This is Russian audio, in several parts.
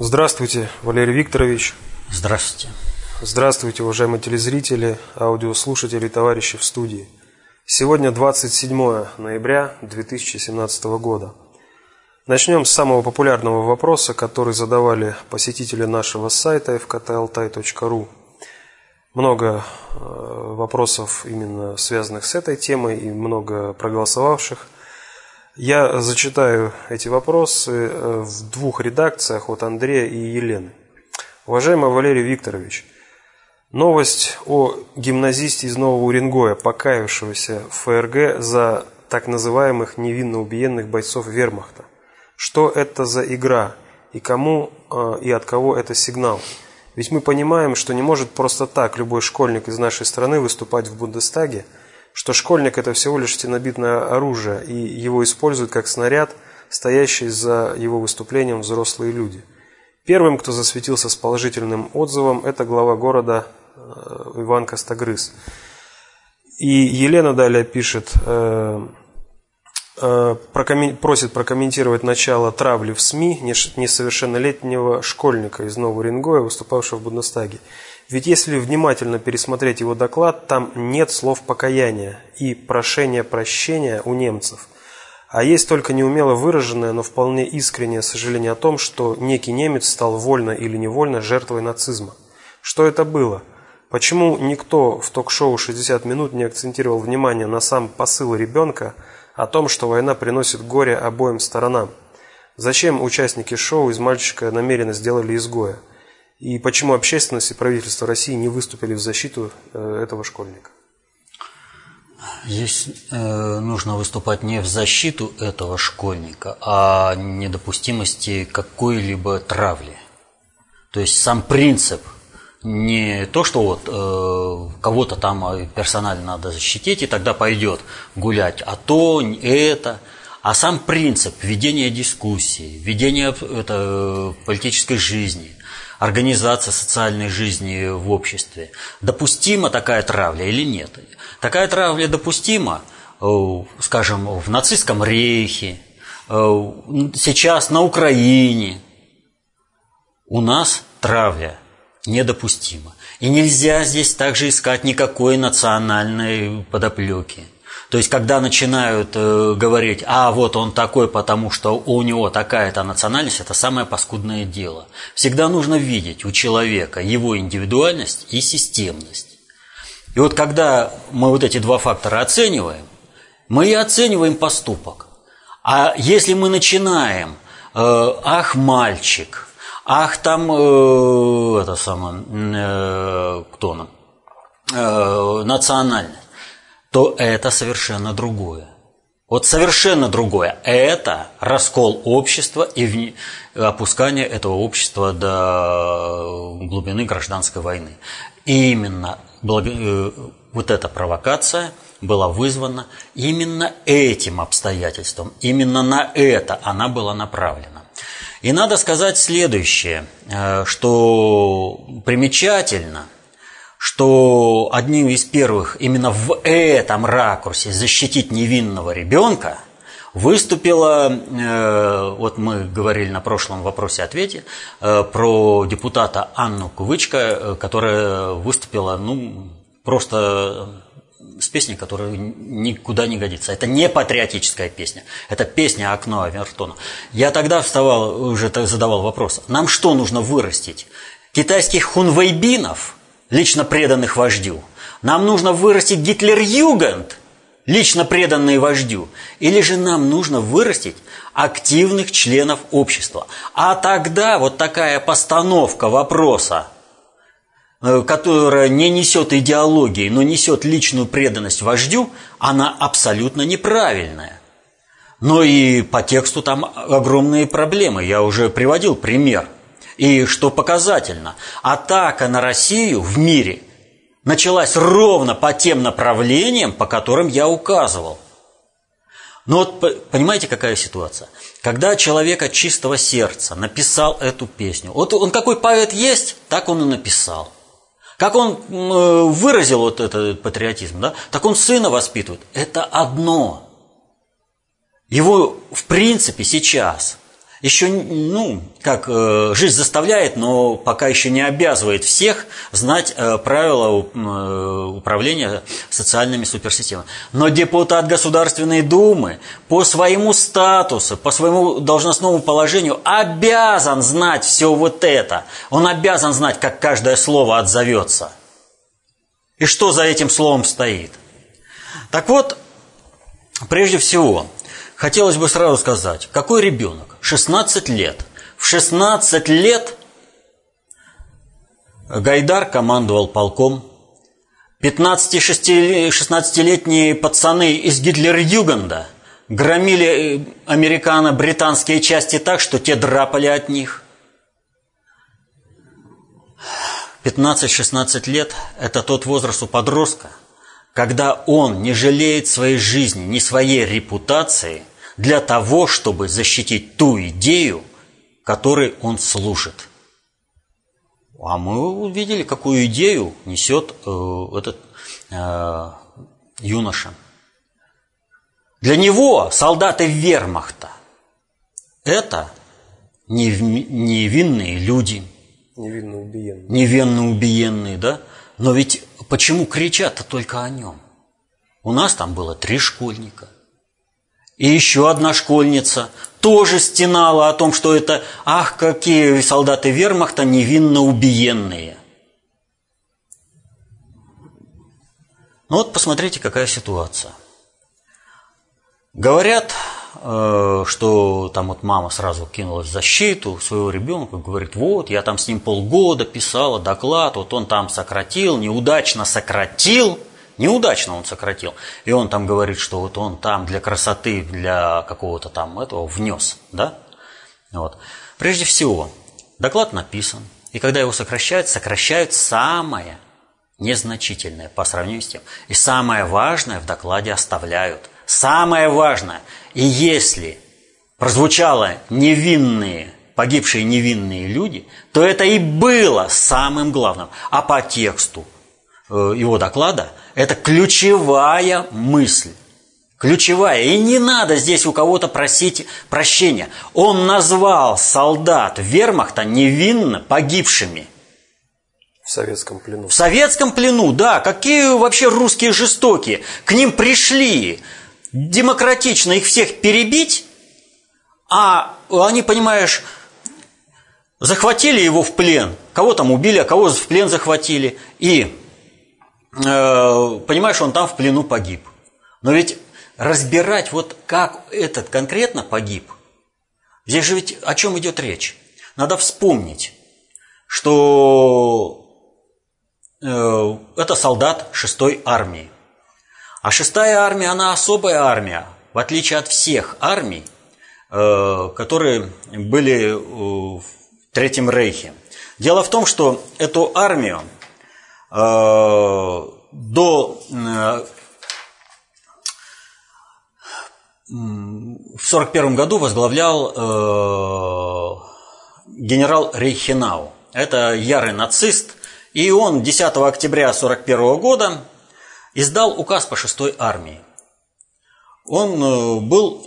Здравствуйте, Валерий Викторович. Здравствуйте. Здравствуйте, уважаемые телезрители, аудиослушатели и товарищи в студии. Сегодня 27 ноября 2017 года. Начнем с самого популярного вопроса, который задавали посетители нашего сайта fktaltai.ru. Много э, вопросов именно связанных с этой темой и много проголосовавших – я зачитаю эти вопросы э, в двух редакциях от Андрея и Елены. Уважаемый Валерий Викторович, новость о гимназисте из Нового Уренгоя, покаявшегося в ФРГ за так называемых невинно убиенных бойцов вермахта. Что это за игра и кому э, и от кого это сигнал? Ведь мы понимаем, что не может просто так любой школьник из нашей страны выступать в Бундестаге – что школьник – это всего лишь стенобитное оружие, и его используют как снаряд, стоящий за его выступлением взрослые люди. Первым, кто засветился с положительным отзывом, это глава города э, Иван Костогрыз. И Елена далее пишет, э, э, просит прокомментировать начало травли в СМИ несовершеннолетнего школьника из Нового Рингоя, выступавшего в Бундестаге. Ведь если внимательно пересмотреть его доклад, там нет слов покаяния и прошения прощения у немцев. А есть только неумело выраженное, но вполне искреннее сожаление о том, что некий немец стал вольно или невольно жертвой нацизма. Что это было? Почему никто в ток-шоу «60 минут» не акцентировал внимание на сам посыл ребенка о том, что война приносит горе обоим сторонам? Зачем участники шоу из мальчика намеренно сделали изгоя? И почему общественность и правительство России не выступили в защиту э, этого школьника? Здесь э, нужно выступать не в защиту этого школьника, а недопустимости какой-либо травли. То есть сам принцип не то, что вот э, кого-то там э, персонально надо защитить, и тогда пойдет гулять, а то, это, а сам принцип ведения дискуссии, ведения это, э, политической жизни, организация социальной жизни в обществе. Допустима такая травля или нет? Такая травля допустима, э, скажем, в нацистском рейхе, э, сейчас на Украине. У нас травля недопустима. И нельзя здесь также искать никакой национальной подоплеки. То есть, когда начинают э, говорить, а вот он такой, потому что у него такая-то национальность, это самое паскудное дело. Всегда нужно видеть у человека его индивидуальность и системность. И вот когда мы вот эти два фактора оцениваем, мы и оцениваем поступок. А если мы начинаем, э, ах, мальчик, ах, там, э, это самое, э, кто он, э, национальность, то это совершенно другое. Вот совершенно другое. Это раскол общества и опускание этого общества до глубины гражданской войны. И именно э, вот эта провокация была вызвана именно этим обстоятельством. Именно на это она была направлена. И надо сказать следующее, э, что примечательно – что одним из первых именно в этом ракурсе защитить невинного ребенка выступила, э, вот мы говорили на прошлом вопросе-ответе, э, про депутата Анну Кувычко, э, которая выступила, ну, просто с песней, которая никуда не годится. Это не патриотическая песня. Это песня «Окно Авертона». Я тогда вставал, уже задавал вопрос. Нам что нужно вырастить? Китайских хунвейбинов – лично преданных вождю. Нам нужно вырастить Гитлер-Югент, лично преданные вождю. Или же нам нужно вырастить активных членов общества. А тогда вот такая постановка вопроса, э, которая не несет идеологии, но несет личную преданность вождю, она абсолютно неправильная. Но и по тексту там огромные проблемы. Я уже приводил пример – и что показательно, атака на Россию в мире началась ровно по тем направлениям, по которым я указывал. Но вот понимаете, какая ситуация? Когда человек от чистого сердца написал эту песню, вот он какой поэт есть, так он и написал. Как он э, выразил вот этот патриотизм, да? так он сына воспитывает. Это одно. Его, в принципе, сейчас еще, ну, как э, жизнь заставляет, но пока еще не обязывает всех знать э, правила э, управления социальными суперсистемами. Но депутат Государственной Думы по своему статусу, по своему должностному положению обязан знать все вот это. Он обязан знать, как каждое слово отзовется. И что за этим словом стоит. Так вот, прежде всего, хотелось бы сразу сказать, какой ребенок? 16 лет. В 16 лет Гайдар командовал полком. 15-16-летние пацаны из Гитлер-Югенда громили э, американо-британские части так, что те драпали от них. 15-16 лет – это тот возраст у подростка, когда он не жалеет своей жизни, ни своей репутации – для того, чтобы защитить ту идею, которой он служит. А мы увидели, какую идею несет э, этот э, юноша. Для него солдаты вермахта – это невинные люди. Невинно убиенные. Невинно убиенные, да? Но ведь почему кричат-то только о нем? У нас там было три школьника – и еще одна школьница тоже стенала о том, что это, ах, какие солдаты вермахта невинно убиенные. Ну вот посмотрите, какая ситуация. Говорят, э, что там вот мама сразу кинулась в защиту своего ребенка, говорит, вот, я там с ним полгода писала доклад, вот он там сократил, неудачно сократил – Неудачно он сократил. И он там говорит, что вот он там для красоты, для какого-то там этого внес. Да? Вот. Прежде всего, доклад написан. И когда его сокращают, сокращают самое незначительное по сравнению с тем. И самое важное в докладе оставляют. Самое важное. И если прозвучало невинные, погибшие невинные люди, то это и было самым главным. А по тексту его доклада – это ключевая мысль. Ключевая. И не надо здесь у кого-то просить прощения. Он назвал солдат вермахта невинно погибшими. В советском плену. В советском плену, да. Какие вообще русские жестокие. К ним пришли демократично их всех перебить, а они, понимаешь, захватили его в плен. Кого там убили, а кого в плен захватили. И Э, понимаешь, он там в плену погиб. Но ведь разбирать вот как этот конкретно погиб, здесь же ведь о чем идет речь? Надо вспомнить, что э, это солдат шестой армии. А шестая армия, она особая армия, в отличие от всех армий, э, которые были в Третьем Рейхе. Дело в том, что эту армию Э, до э, в 1941 году возглавлял э, генерал Рейхенау. Это ярый нацист, и он 10 октября 1941 года издал указ по 6 армии. Он был,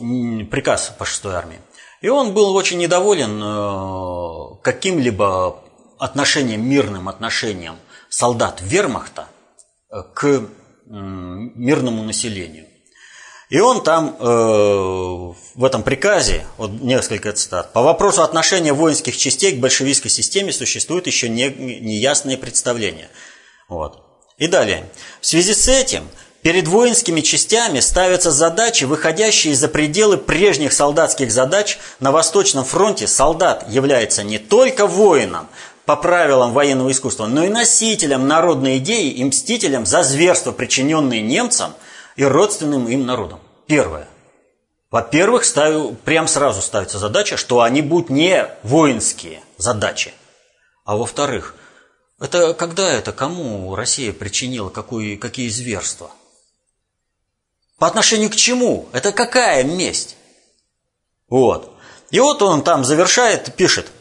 приказ по 6 армии, и он был очень недоволен каким-либо отношением, мирным отношением – солдат вермахта э, к мирному населению. И он там э, в этом приказе, вот несколько цитат, по вопросу отношения воинских частей к большевистской системе существует еще не, неясные представления. Вот. И далее. В связи с этим перед воинскими частями ставятся задачи, выходящие за пределы прежних солдатских задач. На Восточном фронте солдат является не только воином, по правилам военного искусства, но и носителем народной идеи и мстителем за зверства, причиненные немцам и родственным им народам. Первое. Во-первых, ставю, прям сразу ставится задача, что они будут не воинские задачи. А во-вторых, это когда это, кому Россия причинила какую, какие зверства? По отношению к чему? Это какая месть? Вот. И вот он там завершает, пишет –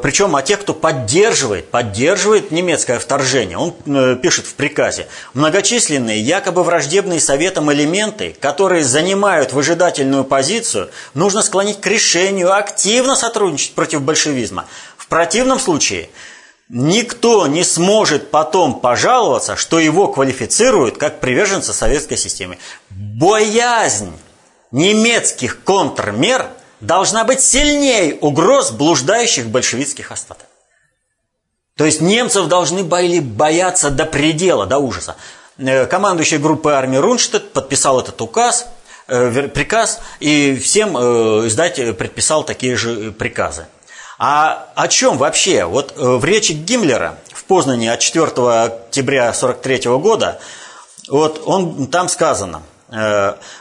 причем о тех, кто поддерживает, поддерживает немецкое вторжение. Он э, пишет в приказе. Многочисленные, якобы враждебные советам элементы, которые занимают выжидательную позицию, нужно склонить к решению активно сотрудничать против большевизма. В противном случае никто не сможет потом пожаловаться, что его квалифицируют как приверженца советской системы. Боязнь немецких контрмер – должна быть сильнее угроз блуждающих большевистских остатков. То есть немцев должны были бояться до предела, до ужаса. Э, командующий группой армии Рунштадт подписал этот указ, э, приказ, и всем э, издатель предписал такие же приказы. А о чем вообще? Вот в речи Гиммлера в Познане от 4 октября 1943 года, вот он, там сказано –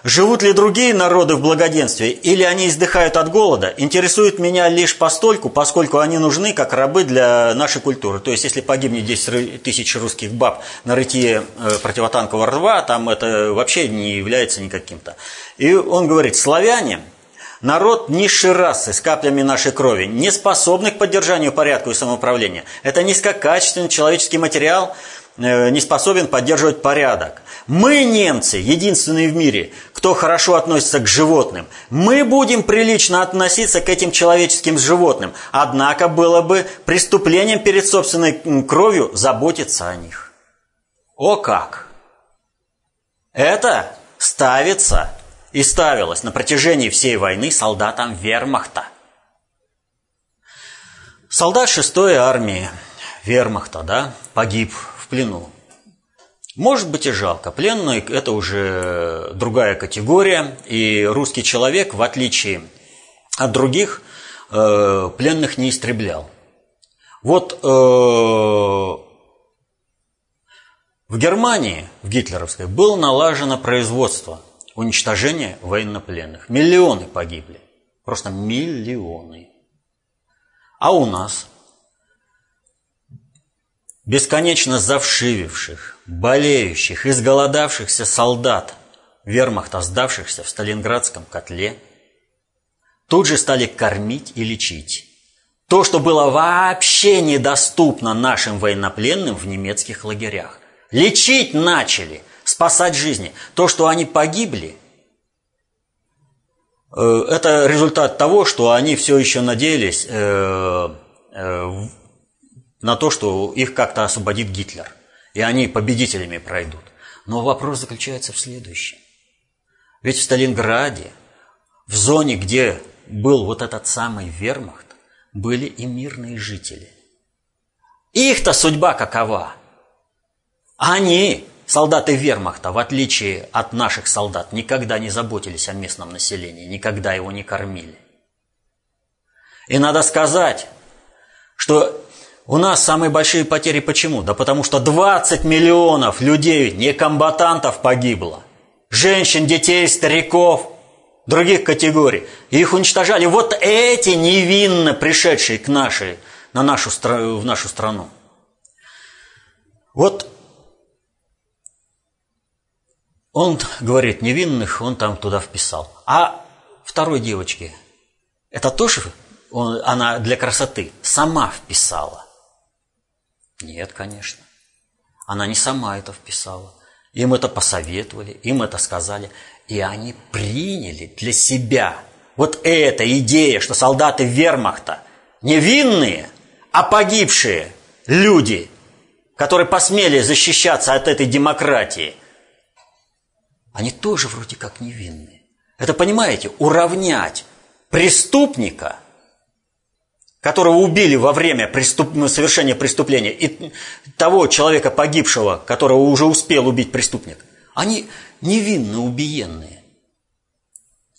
живут ли другие народы в благоденствии, или они издыхают от голода, интересует меня лишь постольку, поскольку они нужны как рабы для нашей культуры. То есть, если погибнет 10 тысяч русских баб на рытье э, противотанкового рва, там это вообще не является никаким-то. И он говорит, славяне, народ низшей расы с каплями нашей крови, не способный к поддержанию порядка и самоуправления. Это низкокачественный человеческий материал, э, не способен поддерживать порядок. Мы, немцы, единственные в мире, кто хорошо относится к животным. Мы будем прилично относиться к этим человеческим животным. Однако было бы преступлением перед собственной кровью заботиться о них. О как! Это ставится и ставилось на протяжении всей войны солдатам вермахта. Солдат 6-й армии вермахта да, погиб в плену. Может быть и жалко. Пленный – это уже другая категория, и русский человек, в отличие от других, э, пленных не истреблял. Вот э, в Германии, в гитлеровской, было налажено производство уничтожения военнопленных. Миллионы погибли. Просто миллионы. А у нас бесконечно завшививших, болеющих, изголодавшихся солдат вермахта, сдавшихся в Сталинградском котле, тут же стали кормить и лечить. То, что было вообще недоступно нашим военнопленным в немецких лагерях. Лечить начали, спасать жизни. То, что они погибли, э, это результат того, что они все еще надеялись э, э, на то, что их как-то освободит Гитлер, и они победителями пройдут. Но вопрос заключается в следующем. Ведь в Сталинграде, в зоне, где был вот этот самый вермахт, были и мирные жители. Их-то судьба какова? Они, солдаты вермахта, в отличие от наших солдат, никогда не заботились о местном населении, никогда его не кормили. И надо сказать, что у нас самые большие потери почему? Да потому что 20 миллионов людей, не комбатантов погибло. Женщин, детей, стариков, других категорий. их уничтожали вот эти невинно пришедшие к нашей, на нашу, в нашу страну. Вот он говорит, невинных он там туда вписал. А второй девочке, это тоже он, она для красоты сама вписала. Нет, конечно. Она не сама это вписала. Им это посоветовали, им это сказали. И они приняли для себя вот эта идея, что солдаты вермахта невинные, а погибшие люди, которые посмели защищаться от этой демократии, они тоже вроде как невинные. Это, понимаете, уравнять преступника – которого убили во время преступ... Ну, совершения преступления, и того человека погибшего, которого уже успел убить преступник, они невинно убиенные.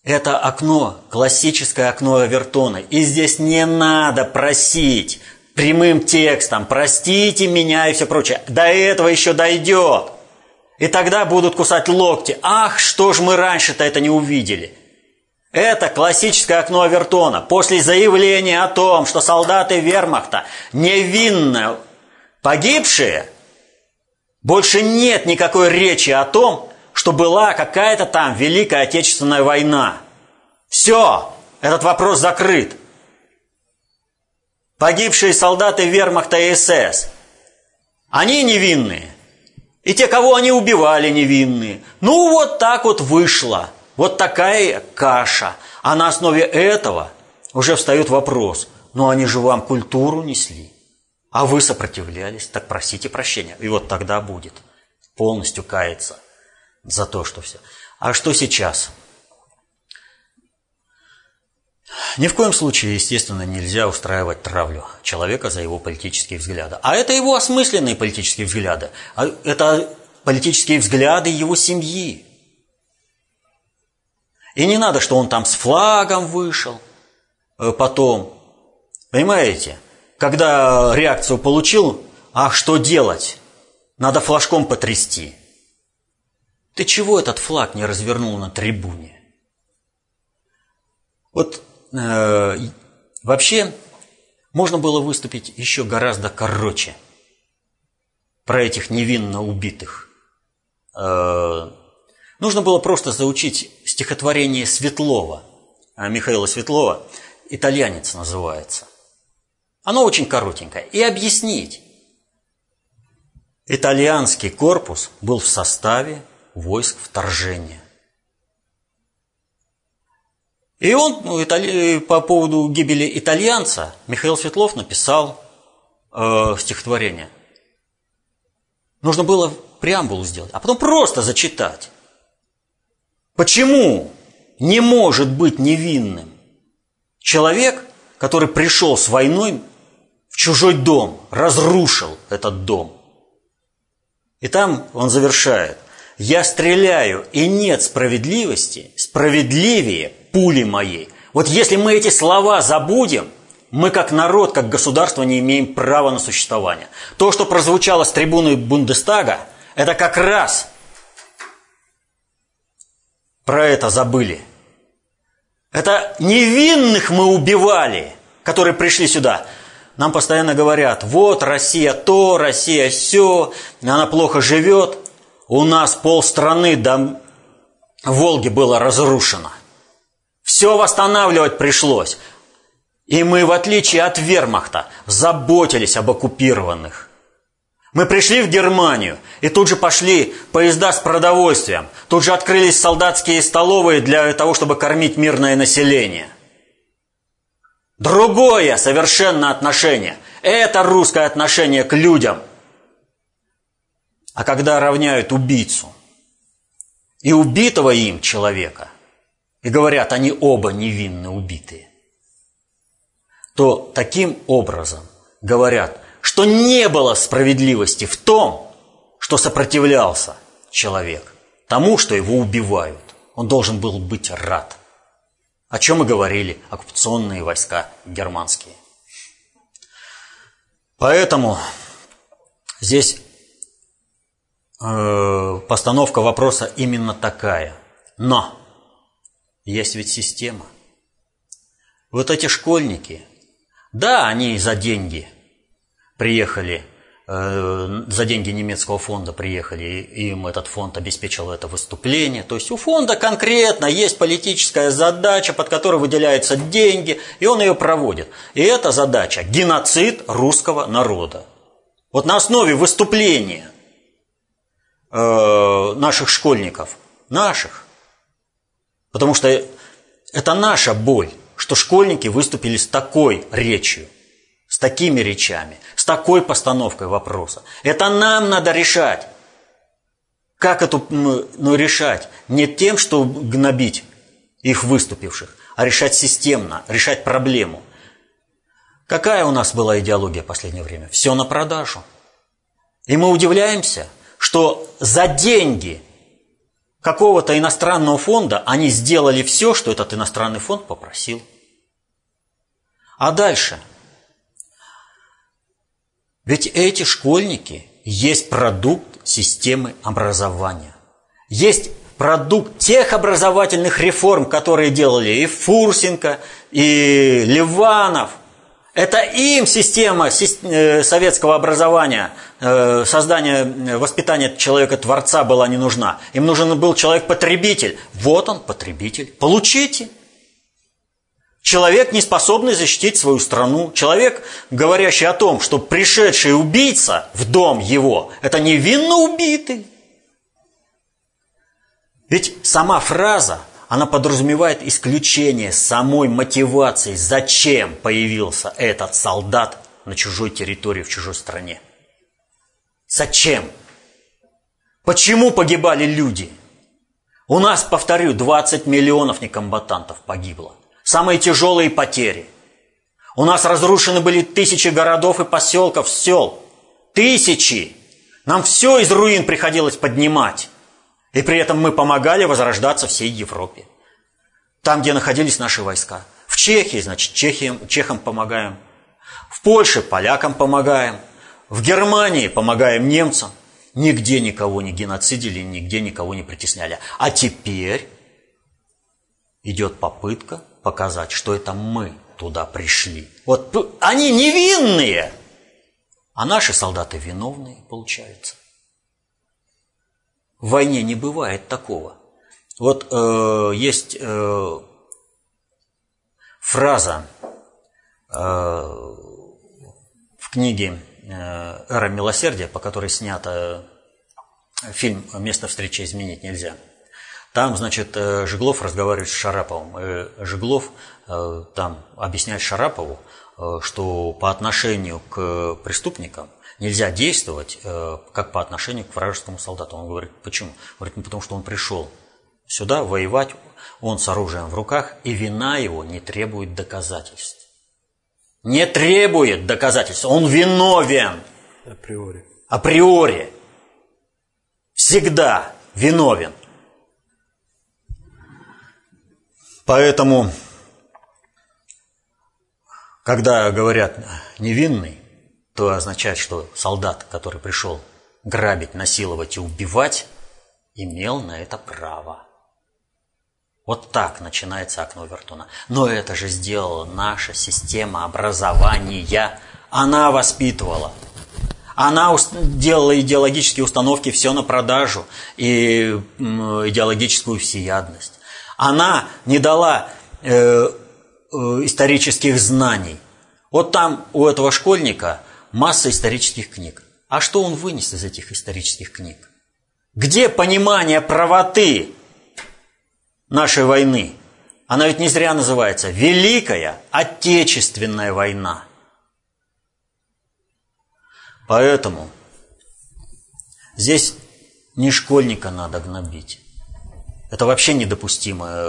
Это окно, классическое окно Авертона. И здесь не надо просить прямым текстом, простите меня и все прочее. До этого еще дойдет. И тогда будут кусать локти. Ах, что ж мы раньше-то это не увидели. Это классическое окно Авертона. После заявления о том, что солдаты вермахта невинно погибшие, больше нет никакой речи о том, что была какая-то там Великая Отечественная война. Все, этот вопрос закрыт. Погибшие солдаты вермахта и СС. Они невинные. И те, кого они убивали, невинные. Ну, вот так вот вышло. Вот такая каша. А на основе этого уже встает вопрос. Ну, они же вам культуру несли. А вы сопротивлялись. Так просите прощения. И вот тогда будет полностью каяться за то, что все. А что сейчас? Ни в коем случае, естественно, нельзя устраивать травлю человека за его политические взгляды. А это его осмысленные политические взгляды. А это политические взгляды его семьи. И не надо, что он там с флагом вышел э, потом. Понимаете? Когда реакцию получил, а что делать? Надо флажком потрясти. Ты чего этот флаг не развернул на трибуне? Вот э, вообще можно было выступить еще гораздо короче про этих невинно убитых. Э, нужно было просто заучить стихотворение Светлова, э, Михаила Светлова, «Итальянец» называется. Оно очень коротенькое. И объяснить. Итальянский корпус был в составе войск вторжения. И он ну, по поводу гибели итальянца Михаил Светлов написал э, стихотворение. Нужно было преамбулу сделать, а потом просто зачитать. Почему не может быть невинным человек, который пришел с войной в чужой дом, разрушил этот дом? И там он завершает. «Я стреляю, и нет справедливости, справедливее пули моей. Вот если мы эти слова забудем, мы как народ, как государство не имеем права на существование. То, что прозвучало с трибуны Бундестага, это как раз про это забыли. Это невинных мы убивали, которые пришли сюда. Нам постоянно говорят, вот Россия то, Россия все, она плохо живет. У нас полстраны до Волги было разрушено – все восстанавливать пришлось. И мы, в отличие от вермахта, заботились об оккупированных. Мы пришли в Германию, и тут же пошли поезда с продовольствием. Тут же открылись солдатские столовые для того, чтобы кормить мирное население. Другое совершенно отношение. Это русское отношение к людям. А когда равняют убийцу и убитого им человека – и говорят, они оба невинно убитые, то таким образом говорят, что не было справедливости в том, что сопротивлялся человек тому, что его убивают. Он должен был быть рад. О чем мы говорили оккупационные войска германские. Поэтому здесь э, постановка вопроса именно такая. Но есть ведь система. Вот эти школьники, да, они за деньги приехали, э, за деньги немецкого фонда приехали, им этот фонд обеспечил это выступление. То есть у фонда конкретно есть политическая задача, под которой выделяются деньги, и он ее проводит. И эта задача – геноцид русского народа. Вот на основе выступления э, наших школьников, наших, Потому что это наша боль, что школьники выступили с такой речью, с такими речами, с такой постановкой вопроса. Это нам надо решать. Как это ну, решать? Не тем, что гнобить их выступивших, а решать системно, решать проблему. Какая у нас была идеология в последнее время? Все на продажу. И мы удивляемся, что за деньги какого-то иностранного фонда, они сделали все, что этот иностранный фонд попросил. А дальше? Ведь эти школьники есть продукт системы образования. Есть продукт тех образовательных реформ, которые делали и Фурсенко, и Ливанов – это им система э, советского образования, э, создания, э, воспитания человека-творца была не нужна. Им нужен был человек-потребитель. Вот он, потребитель. Получите. Человек, не способный защитить свою страну. Человек, говорящий о том, что пришедший убийца в дом его, это невинно убитый. Ведь сама фраза, она подразумевает исключение самой мотивации, зачем появился этот солдат на чужой территории, в чужой стране. Зачем? Почему погибали люди? У нас, повторю, 20 миллионов некомбатантов погибло. Самые тяжелые потери. У нас разрушены были тысячи городов и поселков, сел. Тысячи. Нам все из руин приходилось поднимать. И при этом мы помогали возрождаться всей Европе. Там, где находились наши войска. В Чехии, значит, Чехиям, чехам помогаем. В Польше полякам помогаем. В Германии помогаем немцам. Нигде никого не геноцидили, нигде никого не притесняли. А теперь идет попытка показать, что это мы туда пришли. Вот они невинные, а наши солдаты виновные, получается. В войне не бывает такого. Вот э, есть э, фраза э, в книге э, «Эра милосердия», по которой снят э, фильм «Место встречи изменить нельзя». Там, значит, э, Жиглов разговаривает с Шараповым. Жиглов там объясняет Шарапову, что по отношению к преступникам нельзя действовать э, как по отношению к вражескому солдату. Он говорит, почему? Говорит, ну потому что он пришел сюда воевать, он с оружием в руках, и вина его не требует доказательств. Не требует доказательств, он виновен. Априори. Априори. Всегда виновен. Поэтому, когда говорят невинный, то означает, что солдат, который пришел грабить, насиловать и убивать, имел на это право. Вот так начинается окно Вертуна. Но это же сделала наша система образования. Она воспитывала. Она делала идеологические установки все на продажу и идеологическую всеядность. Она не дала э, э, исторических знаний. Вот там у этого школьника масса исторических книг. А что он вынес из этих исторических книг? Где понимание правоты нашей войны? Она ведь не зря называется Великая Отечественная война. Поэтому здесь не школьника надо гнобить. Это вообще недопустимо э,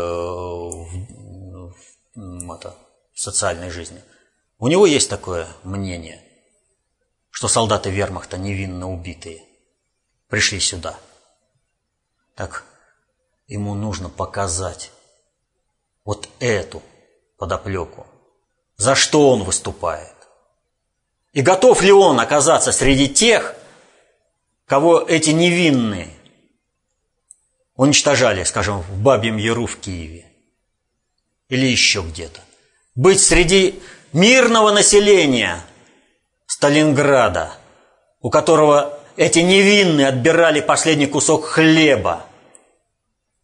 в, это, в социальной жизни. У него есть такое мнение что солдаты вермахта невинно убитые пришли сюда. Так ему нужно показать вот эту подоплеку, за что он выступает. И готов ли он оказаться среди тех, кого эти невинные уничтожали, скажем, в Бабьем Яру в Киеве или еще где-то. Быть среди мирного населения – Сталинграда, у которого эти невинные отбирали последний кусок хлеба.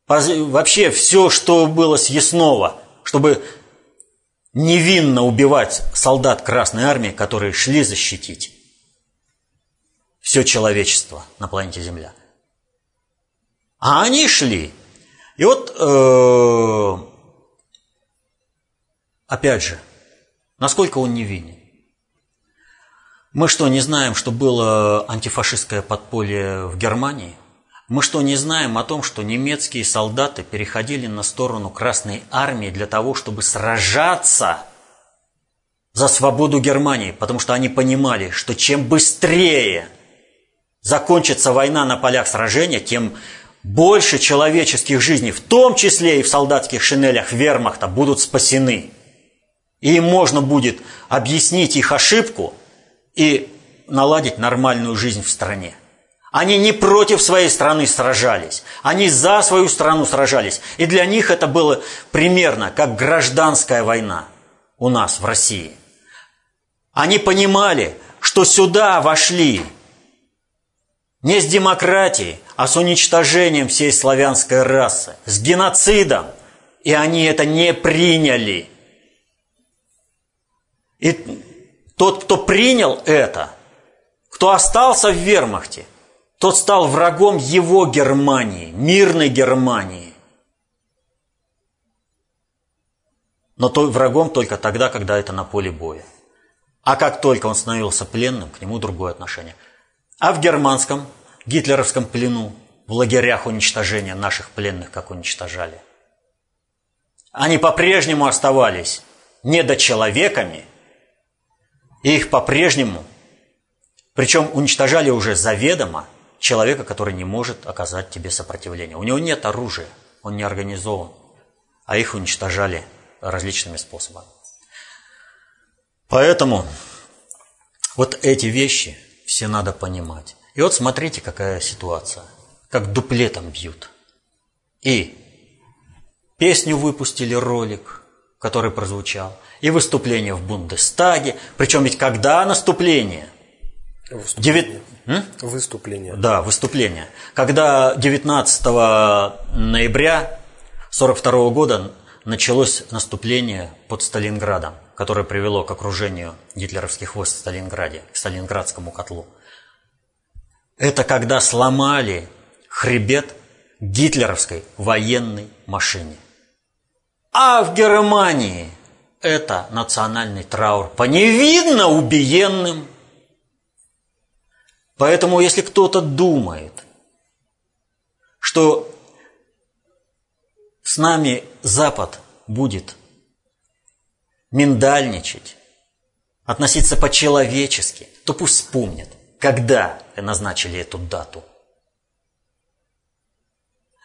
Вообще все, что было съестного, чтобы невинно убивать солдат Красной Армии, которые шли защитить все человечество на планете Земля. А они шли. И вот, э, опять же, насколько он невинен? Мы что, не знаем, что было антифашистское подполье в Германии? Мы что, не знаем о том, что немецкие солдаты переходили на сторону Красной Армии для того, чтобы сражаться за свободу Германии? Потому что они понимали, что чем быстрее закончится война на полях сражения, тем больше человеческих жизней, в том числе и в солдатских шинелях вермахта, будут спасены. И им можно будет объяснить их ошибку – и наладить нормальную жизнь в стране. Они не против своей страны сражались, они за свою страну сражались. И для них это было примерно как гражданская война у нас в России. Они понимали, что сюда вошли не с демократией, а с уничтожением всей славянской расы, с геноцидом. И они это не приняли. И тот, кто принял это, кто остался в вермахте, тот стал врагом его Германии, мирной Германии. Но то врагом только тогда, когда это на поле боя. А как только он становился пленным, к нему другое отношение. А в германском, гитлеровском плену, в лагерях уничтожения наших пленных, как уничтожали, они по-прежнему оставались недочеловеками, и их по-прежнему, причем уничтожали уже заведомо, человека, который не может оказать тебе сопротивление. У него нет оружия, он не организован, а их уничтожали различными способами. Поэтому вот эти вещи все надо понимать. И вот смотрите, какая ситуация. Как дуплетом бьют. И песню выпустили, ролик, который прозвучал, и выступление в Бундестаге. Причем ведь когда наступление? Выступление. Девят... Выступление. Да, выступление. Когда 19 ноября 1942 года началось наступление под Сталинградом, которое привело к окружению гитлеровских войск в Сталинграде, к Сталинградскому котлу. Это когда сломали хребет гитлеровской военной машине. А в Германии это национальный траур по невинно убиенным. Поэтому, если кто-то думает, что с нами Запад будет миндальничать, относиться по-человечески, то пусть вспомнят, когда назначили эту дату.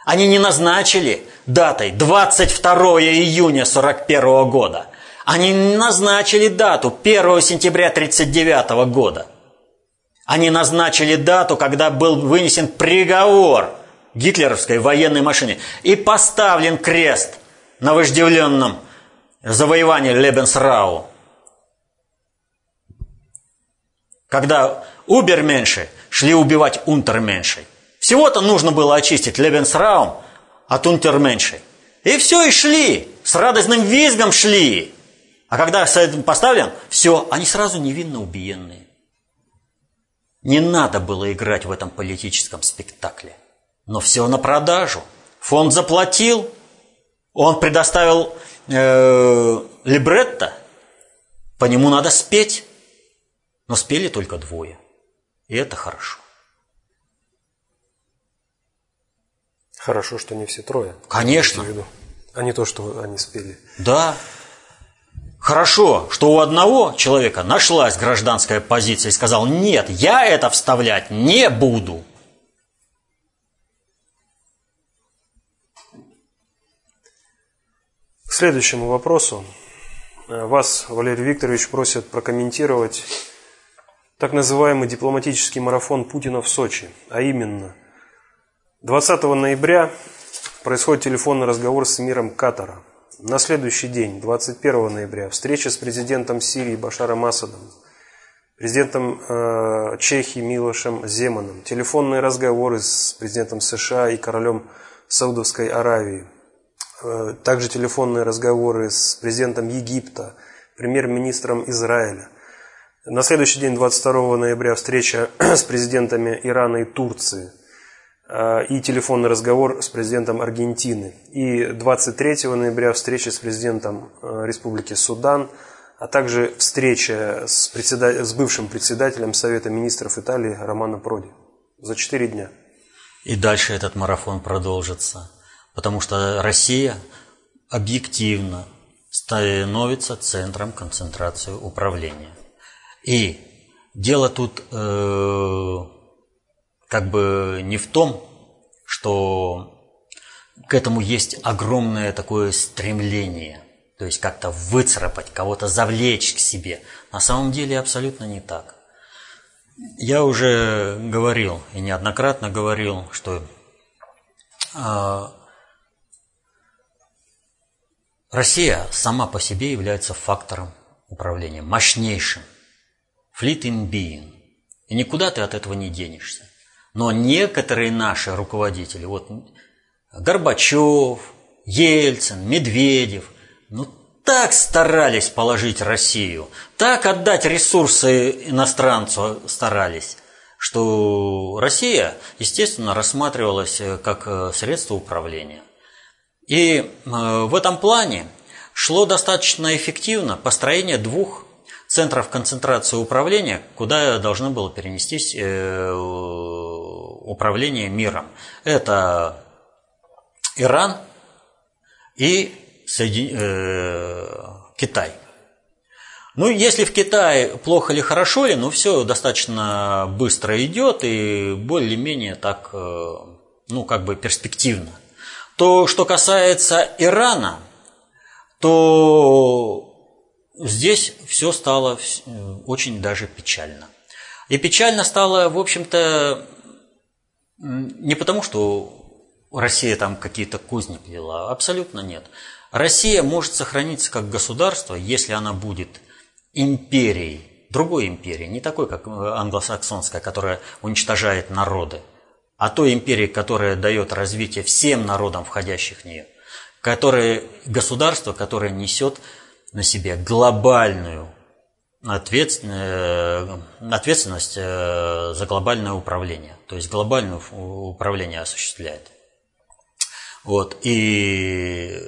Они не назначили датой 22 июня 41 года. Они не назначили дату 1 сентября 1939 года. Они назначили дату, когда был вынесен приговор гитлеровской военной машине и поставлен крест на вожделенном завоевании Лебенсрау. Когда уберменши шли убивать унтерменшей. Всего-то нужно было очистить Лебенсраум от унтерменшей. И все, и шли. С радостным визгом шли. А когда с этим поставлен, все, они сразу невинно убиенные. Не надо было играть в этом политическом спектакле. Но все на продажу. Фонд заплатил, он предоставил э, либретто, по нему надо спеть. Но спели только двое. И это хорошо. Хорошо, что не все трое. Конечно. А не то, что они спели. Да. Хорошо, что у одного человека нашлась гражданская позиция и сказал, нет, я это вставлять не буду. К следующему вопросу. Вас, Валерий Викторович, просят прокомментировать так называемый дипломатический марафон Путина в Сочи, а именно – 20 ноября происходит телефонный разговор с эмиром Катара. На следующий день, 21 ноября, встреча с президентом Сирии Башаром Асадом, президентом э, Чехии Милошем Земаном, телефонные разговоры с президентом США и королем Саудовской Аравии, э, также телефонные разговоры с президентом Египта, премьер-министром Израиля. На следующий день, 22 ноября, встреча с президентами Ирана и Турции – Э, и телефонный разговор с президентом Аргентины. И 23 ноября встреча с президентом э, Республики Судан, а также встреча с, председатель, с бывшим председателем Совета министров Италии Романо Проди. За четыре дня. И дальше этот марафон продолжится, потому что Россия объективно становится центром концентрации управления. И дело тут э, как бы не в том, что к этому есть огромное такое стремление, то есть как-то выцарапать, кого-то завлечь к себе. На самом деле абсолютно не так. Я уже говорил и неоднократно говорил, что э, Россия сама по себе является фактором управления, мощнейшим, fleet in being. И никуда ты от этого не денешься. Но некоторые наши руководители, вот Горбачев, Ельцин, Медведев, ну так старались положить Россию, так отдать ресурсы иностранцу старались, что Россия, естественно, рассматривалась э, как э, средство управления. И э, в этом плане шло достаточно эффективно построение двух центров концентрации управления, куда должно было перенестись управление миром. Это Иран и Соедин... Китай. Ну, если в Китае плохо или хорошо ли, ну, все достаточно быстро идет и более-менее так, э, ну, как бы перспективно. То, что касается Ирана, то здесь все стало очень даже печально. И печально стало, в общем-то, не потому, что Россия там какие-то кузни плела, абсолютно нет. Россия может сохраниться как государство, если она будет империей, другой империей, не такой, как англосаксонская, которая уничтожает народы, а той империей, которая дает развитие всем народам, входящих в нее, которое, государство, которое несет на себе глобальную ответственность, ответственность э, за глобальное управление, то есть глобальное управление осуществляет. Вот, и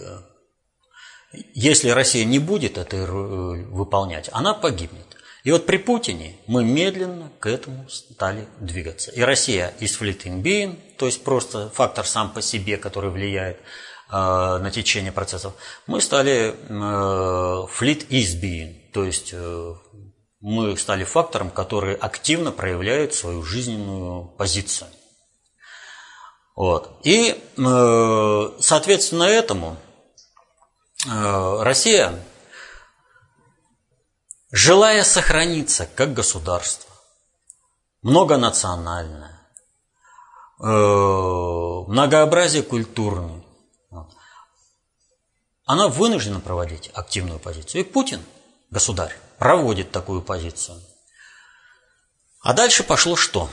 если Россия не будет это э, выполнять, она погибнет. И вот при Путине мы медленно к этому стали двигаться. И Россия из being, то есть просто фактор сам по себе, который влияет э, на течение процессов, мы стали э, fleet is being, то есть э, мы стали фактором, который активно проявляет свою жизненную позицию. Вот. И э, соответственно этому Э, Россия, желая сохраниться как государство, многонациональное, э, многообразие культурное, она вынуждена проводить активную позицию. И Путин, государь, проводит такую позицию. А дальше пошло что?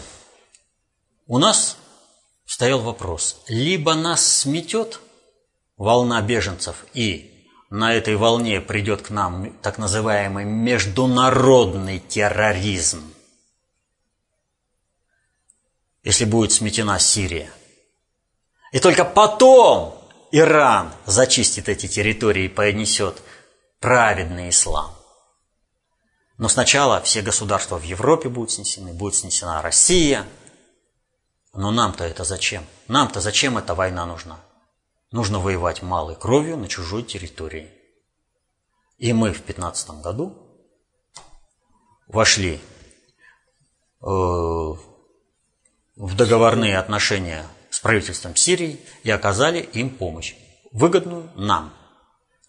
У нас стоял вопрос. Либо нас сметет волна беженцев и на этой волне придет к нам так называемый международный терроризм, если будет сметена Сирия. И только потом Иран зачистит эти территории и понесет праведный ислам. Но сначала все государства в Европе будут снесены, будет снесена Россия. Но нам-то это зачем? Нам-то зачем эта война нужна? Нужно воевать малой кровью на чужой территории. И мы в 15 году вошли э, в договорные отношения с правительством Сирии и оказали им помощь, выгодную нам.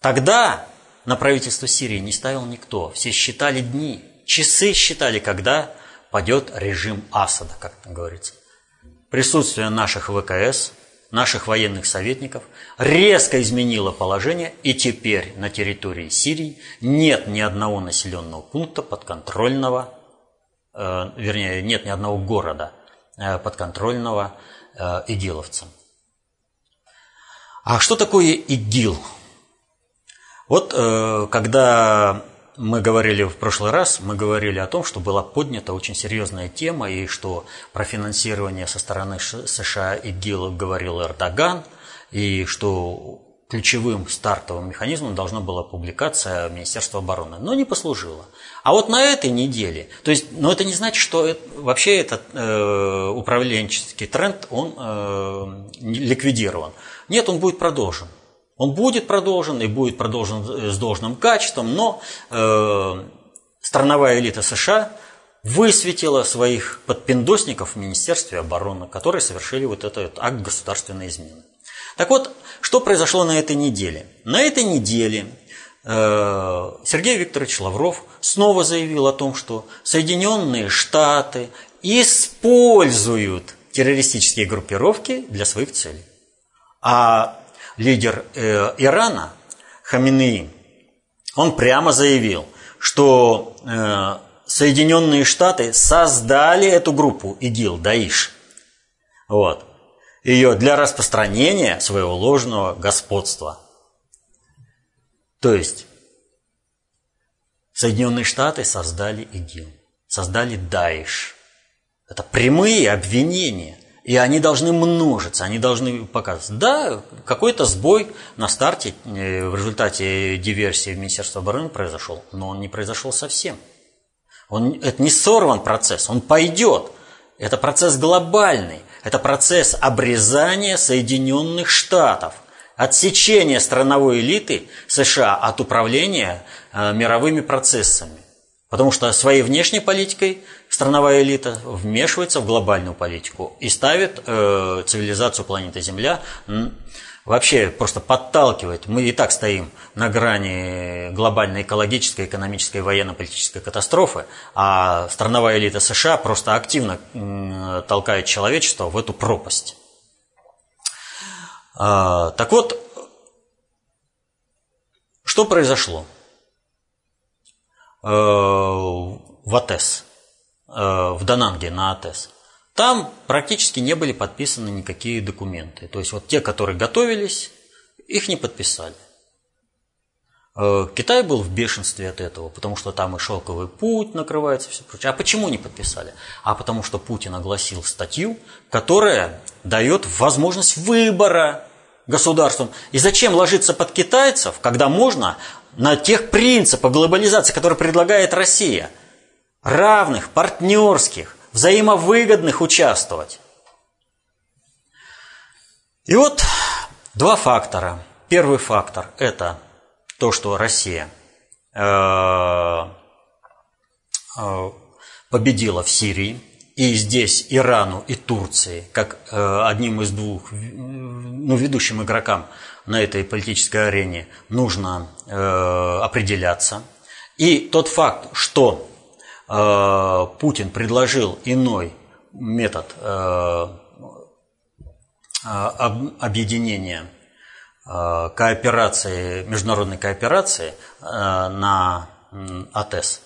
Тогда на правительство Сирии не ставил никто. Все считали дни, часы считали, когда падет режим Асада, как говорится. Присутствие наших ВКС наших военных советников резко изменило положение, и теперь на территории Сирии нет ни одного населенного пункта подконтрольного, э, вернее, нет ни одного города э, подконтрольного э, игиловцам. А что такое ИГИЛ? Вот э, когда мы говорили в прошлый раз, мы говорили о том, что была поднята очень серьезная тема, и что про финансирование со стороны США и ГИЛ говорил Эрдоган, и что ключевым стартовым механизмом должна была публикация Министерства обороны, но не послужила. А вот на этой неделе, то есть, но это не значит, что это, вообще этот э, управленческий тренд, он э, ликвидирован. Нет, он будет продолжен. Он будет продолжен и будет продолжен с должным качеством, но э, страновая элита США высветила своих подпиндосников в Министерстве обороны, которые совершили вот этот акт государственной измены. Так вот, что произошло на этой неделе? На этой неделе э, Сергей Викторович Лавров снова заявил о том, что Соединенные Штаты используют террористические группировки для своих целей. А лидер э, Ирана Хаминеи, он прямо заявил, что э, Соединенные Штаты создали эту группу ИГИЛ, Даиш, вот, ее для распространения своего ложного господства. То есть Соединенные Штаты создали ИГИЛ, создали Даиш. Это прямые обвинения. И они должны множиться, они должны показывать. Да, какой-то сбой на старте э, в результате диверсии в Министерство обороны произошел, но он не произошел совсем. Он, это не сорван процесс, он пойдет. Это процесс глобальный. Это процесс обрезания Соединенных Штатов, отсечения страновой элиты США от управления э, мировыми процессами. Потому что своей внешней политикой страновая элита вмешивается в глобальную политику и ставит э, цивилизацию планеты Земля вообще просто подталкивает. Мы и так стоим на грани глобальной экологической, экономической, военно-политической катастрофы, а страновая элита США просто активно толкает человечество в эту пропасть. А, так вот, что произошло в АТЭС, э, в Дананге на АТЭС? Там практически не были подписаны никакие документы. То есть вот те, которые готовились, их не подписали. Э, Китай был в бешенстве от этого, потому что там и шелковый путь накрывается, все прочее. А почему не подписали? А потому что Путин огласил статью, которая дает возможность выбора государством. И зачем ложиться под китайцев, когда можно на тех принципах глобализации, которые предлагает Россия, равных, партнерских, взаимовыгодных участвовать. И вот два фактора. Первый фактор – это то, что Россия э, э, победила в Сирии, и здесь Ирану и Турции, как э, одним из двух, ну, ведущим игрокам на этой политической арене, нужно определяться. И тот факт, что Э, Путин предложил иной метод э, э, объединения кооперации, международной кооперации на АТЭС.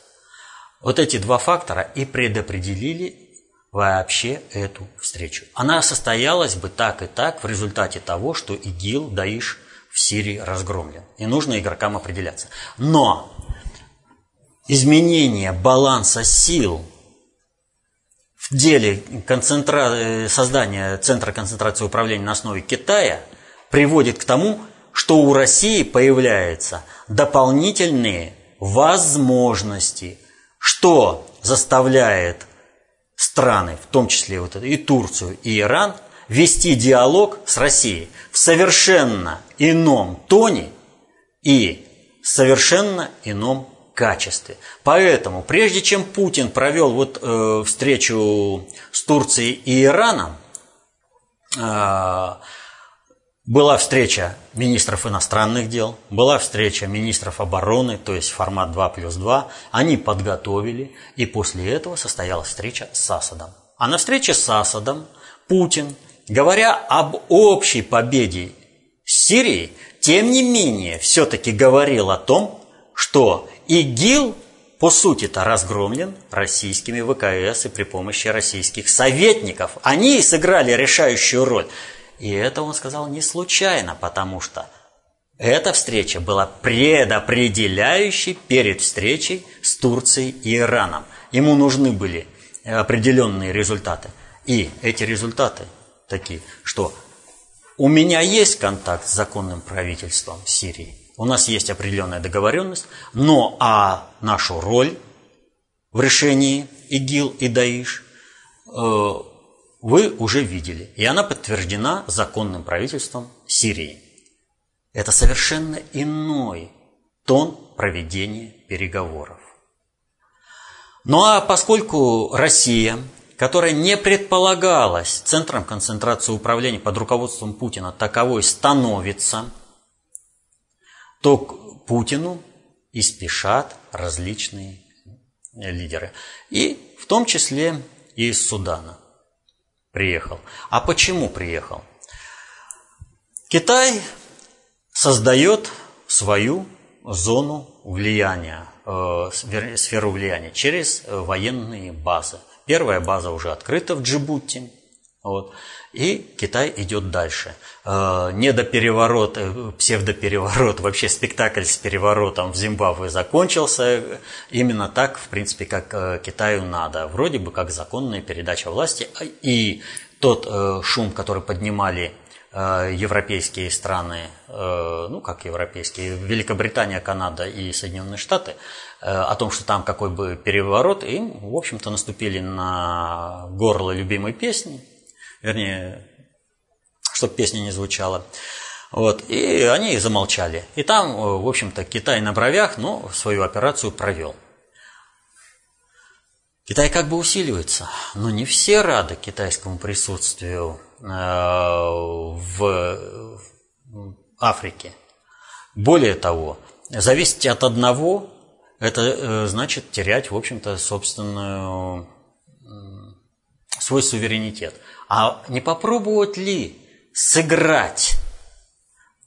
Вот эти два фактора и предопределили вообще эту встречу. Она состоялась бы так и так в результате того, что ИГИЛ, Даиш в Сирии разгромлен. И нужно игрокам определяться. Но изменение баланса сил в деле концентра... Э, создания Центра концентрации управления на основе Китая приводит к тому, что у России появляются дополнительные возможности, что заставляет страны, в том числе вот это, и Турцию, и Иран, вести диалог с Россией в совершенно ином тоне и совершенно ином качестве. Поэтому, прежде чем Путин провел вот э, встречу с Турцией и Ираном, э, была встреча министров иностранных дел, была встреча министров обороны, то есть формат 2 плюс 2. Они подготовили, и после этого состоялась встреча с Асадом. А на встрече с Асадом Путин, говоря об общей победе Сирии, тем не менее все-таки говорил о том, что ИГИЛ, по сути-то, разгромлен российскими ВКС и при помощи российских советников. Они сыграли решающую роль. И это он сказал не случайно, потому что эта встреча была предопределяющей перед встречей с Турцией и Ираном. Ему нужны были определенные результаты. И эти результаты такие, что у меня есть контакт с законным правительством Сирии, у нас есть определенная договоренность, но а нашу роль в решении ИГИЛ и ДАИШ э, вы уже видели. И она подтверждена законным правительством Сирии. Это совершенно иной тон проведения переговоров. Ну а поскольку Россия, которая не предполагалась центром концентрации управления под руководством Путина, таковой становится – то к Путину и спешат различные лидеры. И в том числе и из Судана приехал. А почему приехал? Китай создает свою зону влияния, э, сферу влияния через военные базы. Первая база уже открыта в Джибути, Вот. И Китай идет дальше. Э, недопереворот, э, псевдопереворот, вообще спектакль с переворотом в Зимбабве закончился именно так, в принципе, как э, Китаю надо. Вроде бы как законная передача власти. И тот шум, который поднимали европейские страны, ну как европейские, Великобритания, Канада и Соединенные Штаты, о том, что там какой бы переворот, им, в общем-то, наступили на горло любимой песни, вернее, чтобы песня не звучала. Вот, и они замолчали. И там, э, в общем-то, Китай на бровях, но свою операцию провел. Китай как бы усиливается, но не все рады китайскому присутствию э, в Африке. Более того, зависеть от одного, это э, значит терять, в общем-то, собственную, свой суверенитет. А не попробовать ли сыграть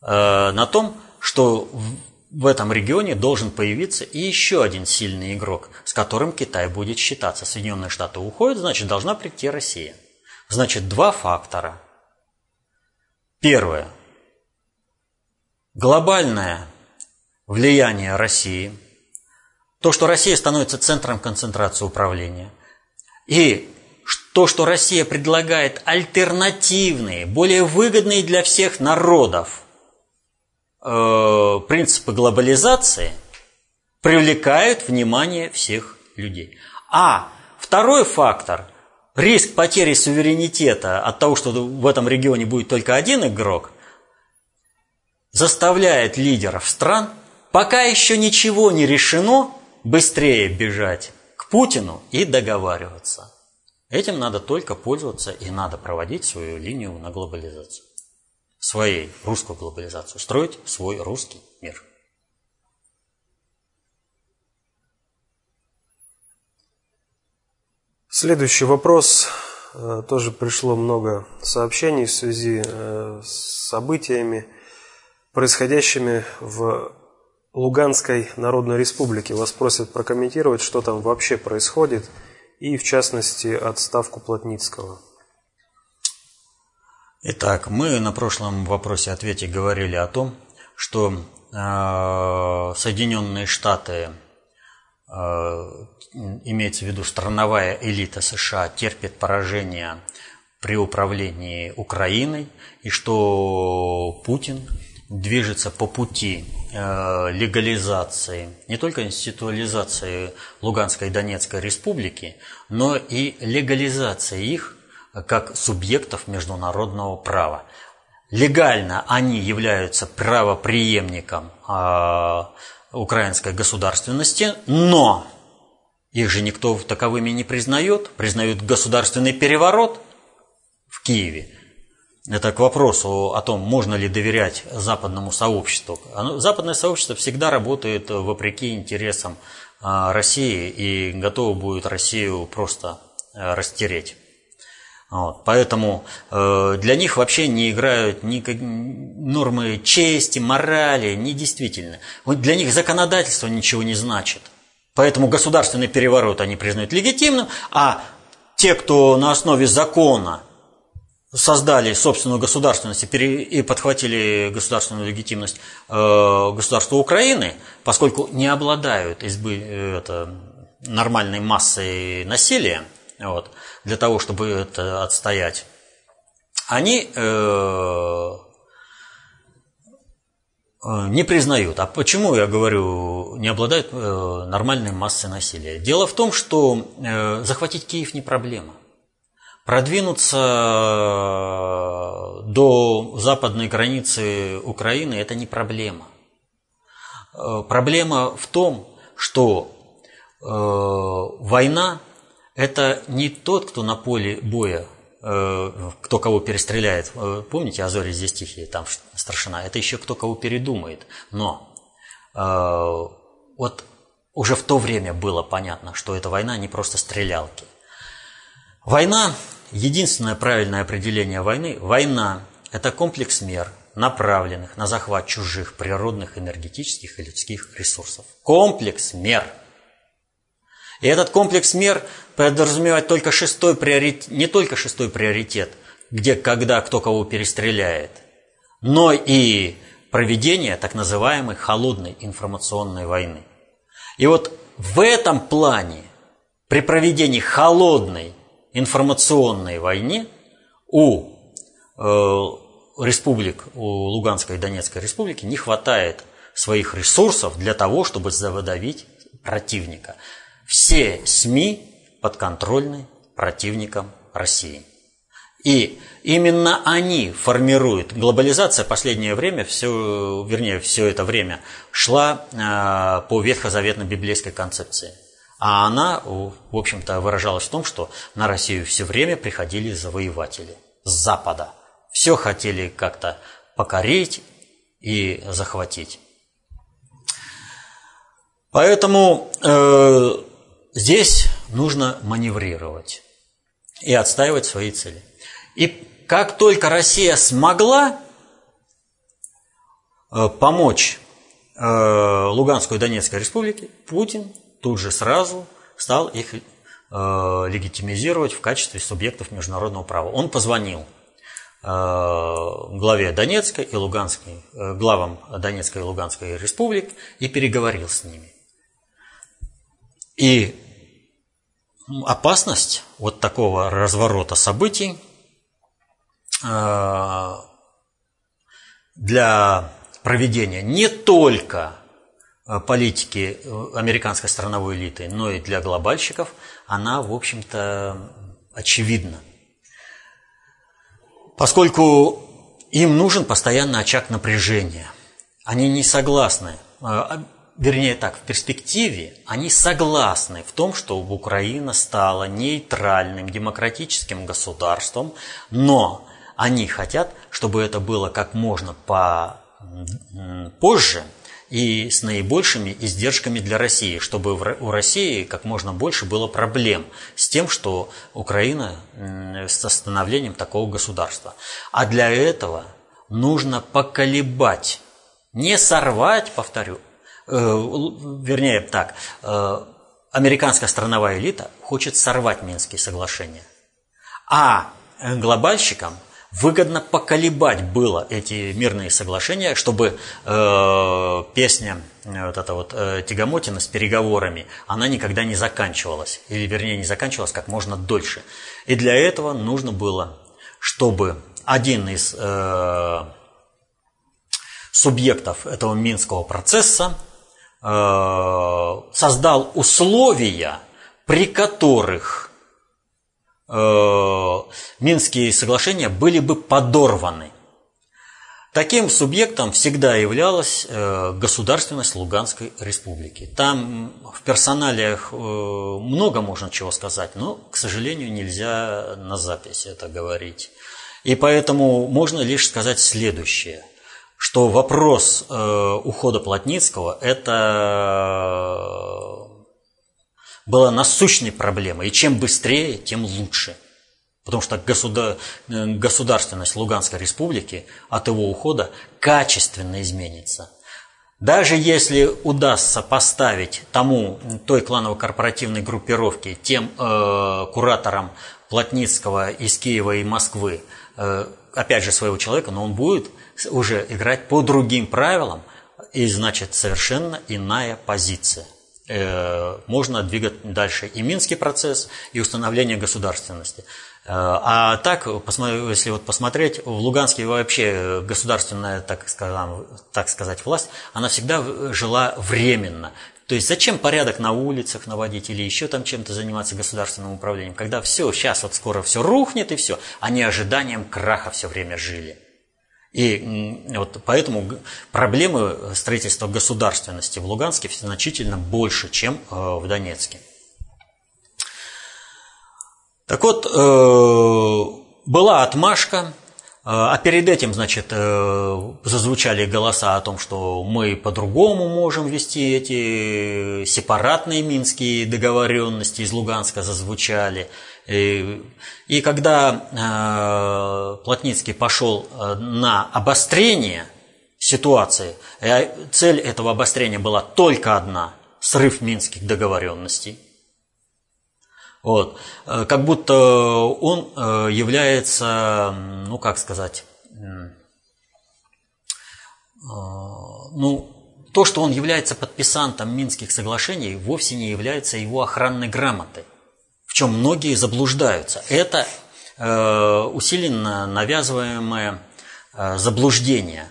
э, на том, что в, в этом регионе должен появиться и еще один сильный игрок, с которым Китай будет считаться. Соединенные Штаты уходят, значит, должна прийти Россия. Значит, два фактора. Первое. Глобальное влияние России. То, что Россия становится центром концентрации управления. И то, что Россия предлагает альтернативные, более выгодные для всех народов э, принципы глобализации, привлекают внимание всех людей. А второй фактор – риск потери суверенитета от того, что в этом регионе будет только один игрок, заставляет лидеров стран, пока еще ничего не решено, быстрее бежать к Путину и договариваться – Этим надо только пользоваться и надо проводить свою линию на глобализацию. Своей русскую глобализацию. Строить свой русский мир. Следующий вопрос. Э, тоже пришло много сообщений в связи э, с событиями, происходящими в Луганской Народной Республике. Вас просят прокомментировать, что там вообще происходит – и, в частности, отставку Плотницкого. Итак, мы на прошлом вопросе-ответе говорили о том, что э, Соединенные Штаты, э, имеется в виду страновая элита США, терпит поражение при управлении Украиной, и что Путин движется по пути легализации, не только институализации Луганской и Донецкой республики, но и легализации их как субъектов международного права. Легально они являются правоприемником э, украинской государственности, но их же никто таковыми не признает, признают государственный переворот в Киеве – это к вопросу о том, можно ли доверять западному сообществу. Западное сообщество всегда работает вопреки интересам а, России и готово будет Россию просто э, растереть. Вот. Поэтому э, для них вообще не играют ни нормы чести, морали, не действительно. Для них законодательство ничего не значит. Поэтому государственный переворот они признают легитимным, а те, кто на основе закона создали собственную государственность и подхватили государственную легитимность э, государства Украины, поскольку не обладают избы, это, нормальной массой населения, вот, для того, чтобы это отстоять, они э, э, не признают. А почему я говорю, не обладают нормальной массой населения? Дело в том, что захватить Киев не проблема – Продвинуться э, до западной границы Украины – это не проблема. Э, проблема в том, что э, война – это не тот, кто на поле боя, кто кого перестреляет. Помните, Азори здесь тихие, там старшина. Это еще кто кого передумает. Но вот уже в то время было понятно, что эта война не просто стрелялки. Война Единственное правильное определение войны – война – это комплекс мер, направленных на захват чужих природных, энергетических и людских ресурсов. Комплекс мер. И этот комплекс мер подразумевает только шестой приоритет, не только шестой приоритет, где когда кто кого перестреляет, но и проведение так называемой холодной информационной войны. И вот в этом плане, при проведении холодной информационной войны у э, республик, у Луганской и Донецкой республики не хватает своих ресурсов для того, чтобы заводовить противника. Все СМИ подконтрольны противникам России. И именно они формируют. Глобализация последнее время, все, вернее, все это время шла э, по ветхозаветно-библейской концепции. А она, в общем-то, выражалась в том, что на Россию все время приходили завоеватели с Запада. Все хотели как-то покорить и захватить. Поэтому э, здесь нужно маневрировать и отстаивать свои цели. И как только Россия смогла э, помочь э, Луганской и Донецкой республике, Путин тут же сразу стал их э, легитимизировать в качестве субъектов международного права. Он позвонил главе Донецкой и Луганской, главам Донецкой и Луганской республик и переговорил с ними. И опасность вот такого разворота событий Э, для проведения не только э, политики э, американской страновой элиты, но и для глобальщиков, она, в общем-то, очевидна. Поскольку им нужен постоянный очаг напряжения. Они не согласны, а, вернее так, в перспективе они согласны в том, что Украина стала нейтральным демократическим государством, но они хотят, чтобы это было как можно по позже и с наибольшими издержками для России, чтобы у России как можно больше было проблем с тем, что Украина с становлением такого государства. А для этого нужно поколебать, не сорвать, повторю, э, вернее так, э, американская страновая элита хочет сорвать Минские соглашения. А глобальщикам выгодно поколебать было эти мирные соглашения, чтобы э, песня, э, вот эта вот э, тягомотина с переговорами, она никогда не заканчивалась, или вернее не заканчивалась как можно дольше. И для этого нужно было, чтобы один из э, субъектов этого минского процесса э, создал условия, при которых Э, Минские соглашения были бы подорваны. Таким субъектом всегда являлась э, государственность Луганской республики. Там в персоналиях э, много можно чего сказать, но, к сожалению, нельзя на запись это говорить. И поэтому можно лишь сказать следующее, что вопрос ухода Плотницкого – это была насущной проблемой. И чем быстрее, тем лучше. Потому что государ... государственность Луганской республики от его ухода качественно изменится. Даже если удастся поставить тому, той кланово-корпоративной группировке, тем э, кураторам Плотницкого из Киева и Москвы, э, опять же, своего человека, но он будет уже играть по другим правилам, и значит совершенно иная позиция. Э, можно двигать дальше и Минский процесс, и установление государственности. Э, а так, если вот посмотреть, в Луганске вообще государственная, так, скажем, так сказать, власть, она всегда жила временно. То есть зачем порядок на улицах наводить или еще там чем-то заниматься государственным управлением, когда все, сейчас вот скоро все рухнет и все, они ожиданием краха все время жили. И вот поэтому проблемы строительства государственности в Луганске значительно больше, чем э, в Донецке. Так вот, э, была отмашка, э, а перед этим, значит, зазвучали голоса о том, что мы по-другому можем вести эти сепаратные минские договоренности из Луганска зазвучали. И, и когда э, Плотницкий пошел э, на обострение ситуации, э, цель этого обострения была только одна – срыв минских договоренностей. Вот. Э, как будто он является, ну как сказать, ну, то, что он является подписантом Минских соглашений, вовсе не является его охранной грамотой, чем многие заблуждаются. Это усиленно навязываемое заблуждение.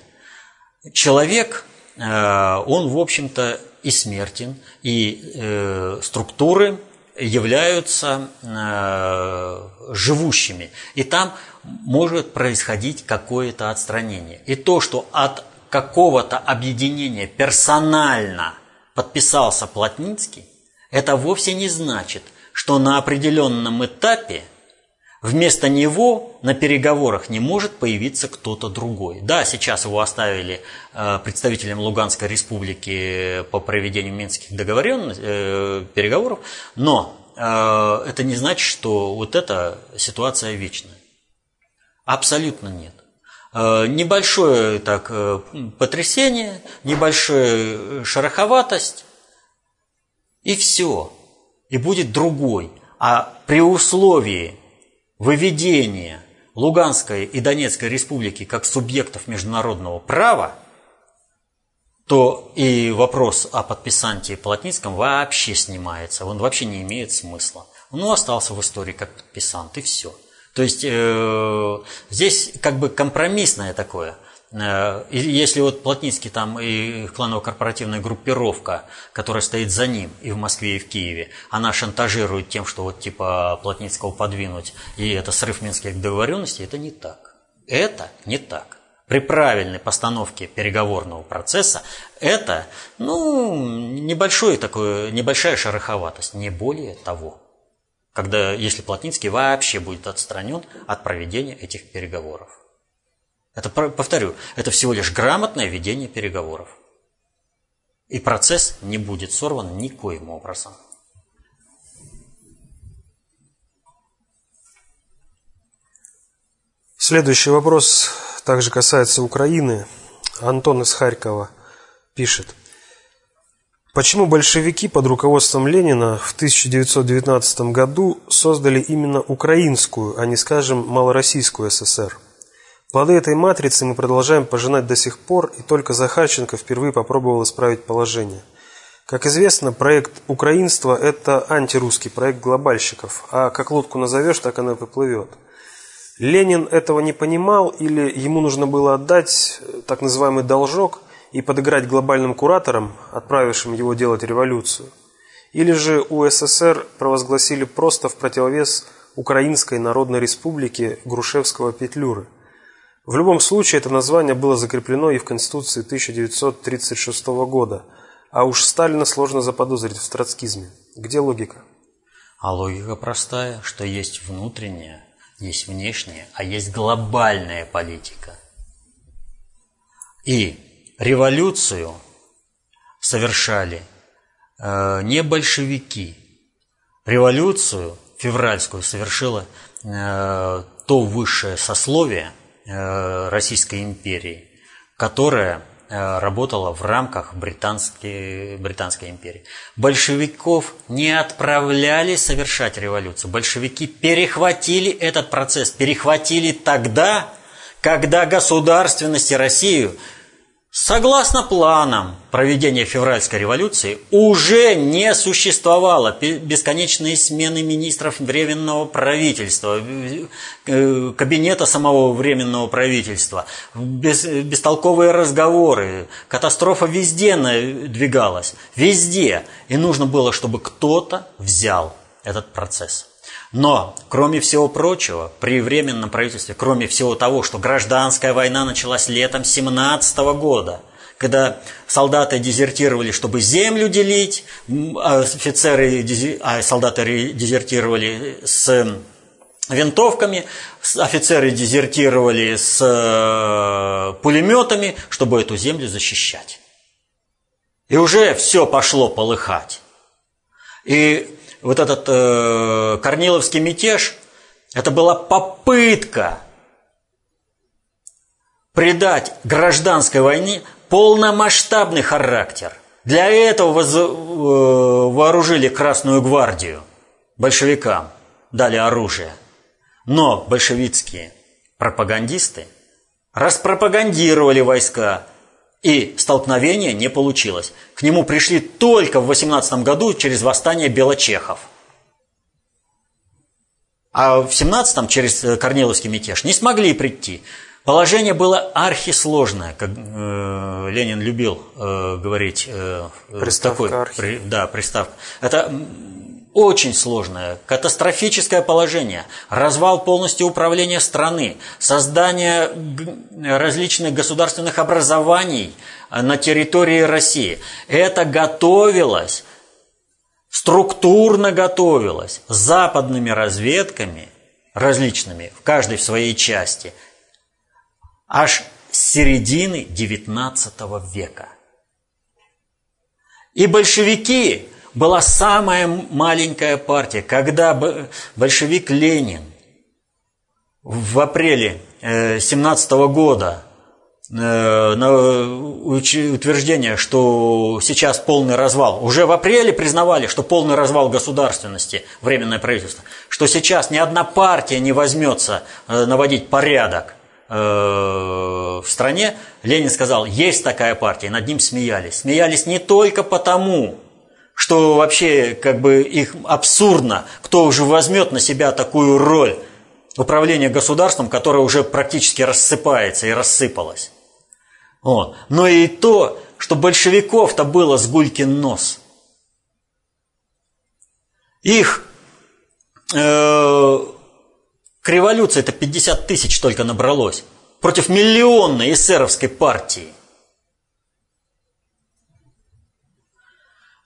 Человек, он, в общем-то, и смертен, и структуры являются э, живущими. И там может происходить какое-то отстранение. И то, что от какого-то объединения персонально подписался Плотницкий, это вовсе не значит, что на определенном этапе вместо него на переговорах не может появиться кто-то другой. Да, сейчас его оставили э, представителем Луганской республики по проведению минских договоренностей, э, переговоров, но э, это не значит, что вот эта ситуация вечная. Абсолютно нет. Небольшое так, потрясение, небольшая шероховатость, и все. И будет другой. А при условии выведение Луганской и Донецкой республики как субъектов международного права, то и вопрос о подписанте Плотницком вообще снимается, он вообще не имеет смысла. Он остался в истории как подписант, и все. То есть э, здесь как бы компромиссное такое – если вот Плотницкий там и кланово-корпоративная группировка, которая стоит за ним и в Москве, и в Киеве, она шантажирует тем, что вот типа Плотницкого подвинуть, и это срыв минских договоренностей, это не так. Это не так. При правильной постановке переговорного процесса это, ну, небольшой такой, небольшая шероховатость, не более того. Когда, если Плотницкий вообще будет отстранен от проведения этих переговоров. Это, повторю, это всего лишь грамотное ведение переговоров. И процесс не будет сорван никоим образом. Следующий вопрос также касается Украины. Антон из Харькова пишет. Почему большевики под руководством Ленина в 1919 году создали именно украинскую, а не, скажем, малороссийскую ССР? Плоды этой матрицы мы продолжаем пожинать до сих пор, и только Захарченко впервые попробовал исправить положение. Как известно, проект «Украинство» – это антирусский проект глобальщиков, а как лодку назовешь, так она и поплывет. Ленин этого не понимал или ему нужно было отдать так называемый должок и подыграть глобальным кураторам, отправившим его делать революцию. Или же у СССР провозгласили просто в противовес Украинской Народной Республике Грушевского Петлюры. В любом случае, это название было закреплено и в Конституции 1936 года, а уж Сталина сложно заподозрить в троцкизме. Где логика? А логика простая, что есть внутренняя, есть внешняя, а есть глобальная политика. И революцию совершали э, не большевики. Революцию февральскую совершило э, то высшее сословие – Российской империи, которая э, работала в рамках британской, британской империи. Большевиков не отправляли совершать революцию. Большевики перехватили этот процесс, перехватили тогда, когда государственности Россию Согласно планам проведения февральской революции уже не существовало бесконечные смены министров временного правительства, э, кабинета самого временного правительства, бестолковые разговоры, катастрофа везде двигалась, везде. И нужно было, чтобы кто-то взял этот процесс. Но, кроме всего прочего, при временном правительстве, кроме всего того, что гражданская война началась летом 17 года, когда солдаты дезертировали, чтобы землю делить, а офицеры, а солдаты дезертировали с винтовками, офицеры дезертировали с э, пулеметами, чтобы эту землю защищать. И уже все пошло полыхать. И вот этот э, Корниловский мятеж, это была попытка придать гражданской войне полномасштабный характер. Для этого воз, э, вооружили Красную гвардию. большевикам дали оружие, но большевистские пропагандисты распропагандировали войска, и столкновение не получилось. К нему пришли только в 18 году через восстание белочехов. А в 17-м через Корниловский мятеж не смогли прийти. Положение было архисложное, как э, Ленин любил э, говорить. Э, приставка такой, При, да, приставка. Это очень сложное, катастрофическое положение, развал полностью управления страны, создание различных государственных образований на территории России. Это готовилось, структурно готовилось западными разведками различными, в каждой в своей части – аж с середины XIX века. И большевики была самая маленькая партия, когда большевик Ленин в апреле 17 года э, на утверждение, что сейчас полный развал. Уже в апреле признавали, что полный развал государственности, временное правительство, что сейчас ни одна партия не возьмется э, наводить порядок Э, в стране, Ленин сказал, есть такая партия, над ним смеялись. Смеялись не только потому, что вообще как бы их абсурдно, кто уже возьмет на себя такую роль управления государством, которое уже практически рассыпается и рассыпалось. Вот. Но и то, что большевиков-то было с гулькин нос. Их э, к революции это 50 тысяч только набралось. Против миллионной эсеровской партии.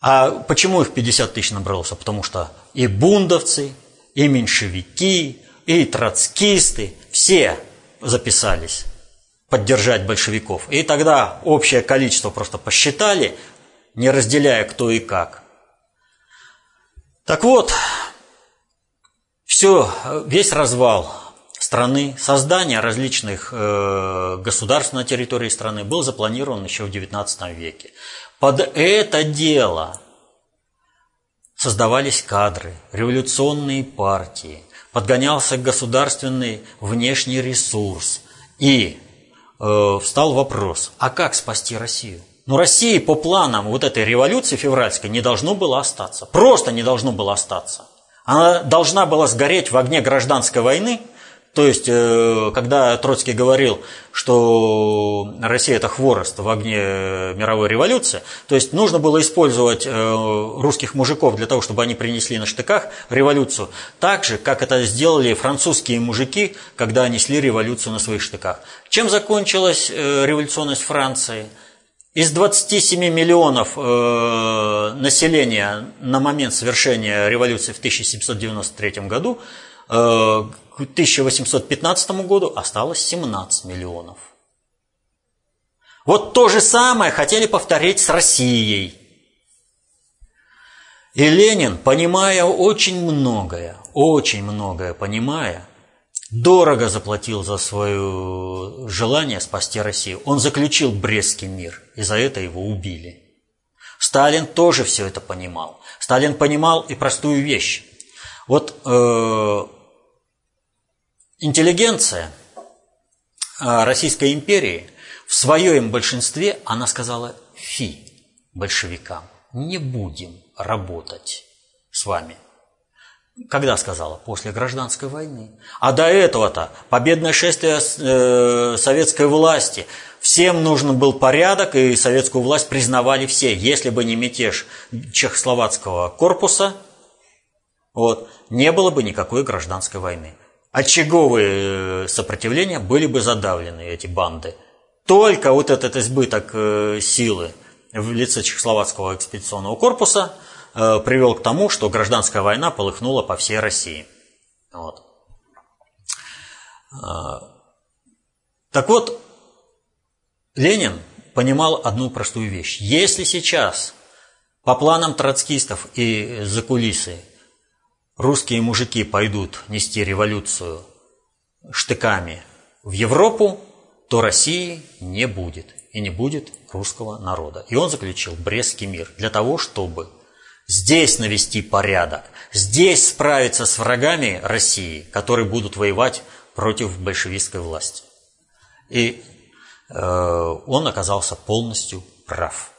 А почему их 50 тысяч набралось? А потому что и бундовцы, и меньшевики, и троцкисты, все записались поддержать большевиков. И тогда общее количество просто посчитали, не разделяя кто и как. Так вот, все, весь развал страны, создание различных э, государств на территории страны был запланирован еще в XIX веке. Под это дело создавались кадры, революционные партии, подгонялся государственный внешний ресурс. И э, встал вопрос, а как спасти Россию? Ну, России по планам вот этой революции февральской не должно было остаться. Просто не должно было остаться. Она должна была сгореть в огне гражданской войны, то есть, э, когда Троцкий говорил, что Россия это хворост в огне мировой революции, то есть нужно было использовать э, русских мужиков для того, чтобы они принесли на штыках революцию, так же, как это сделали французские мужики, когда несли революцию на своих штыках. Чем закончилась э, революционность Франции? Из 27 миллионов э, населения на момент совершения революции в 1793 году э, к 1815 году осталось 17 миллионов. Вот то же самое хотели повторить с Россией. И Ленин, понимая очень многое, очень многое понимая, дорого заплатил за свое желание спасти Россию. Он заключил Брестский мир, и за это его убили. Сталин тоже все это понимал. Сталин понимал и простую вещь. Вот э, интеллигенция э, Российской империи в своем большинстве, она сказала «фи» большевикам, не будем работать с вами – когда сказала? После гражданской войны. А до этого-то победное шествие э, советской власти. Всем нужен был порядок, и советскую власть признавали все. Если бы не мятеж чехословацкого корпуса, вот, не было бы никакой гражданской войны. Очаговые э, сопротивления были бы задавлены, эти банды. Только вот этот избыток э, силы в лице чехословацкого экспедиционного корпуса – Э, привел к тому, что гражданская война полыхнула по всей России. Вот. Так вот, Ленин понимал одну простую вещь. Если сейчас по планам троцкистов и за кулисы русские мужики пойдут нести революцию штыками в Европу, то России не будет. И не будет русского народа. И он заключил Брестский мир для того, чтобы здесь навести порядок, здесь справиться с врагами России, которые будут воевать против большевистской власти. И э, он оказался полностью прав.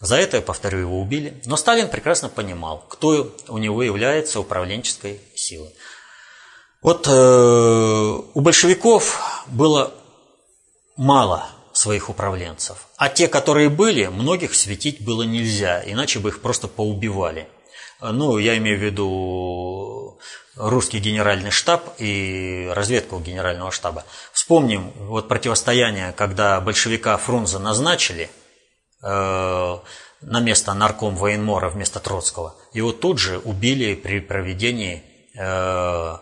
За это, я повторю, его убили. Но Сталин прекрасно понимал, кто у него является управленческой силой. Вот э, у большевиков было мало своих управленцев. А те, которые были, многих светить было нельзя, иначе бы их просто поубивали. Ну, я имею в виду русский генеральный штаб и разведку генерального штаба. Вспомним вот противостояние, когда большевика Фрунзе назначили на место нарком военмора вместо Троцкого. Его тут же убили при проведении э,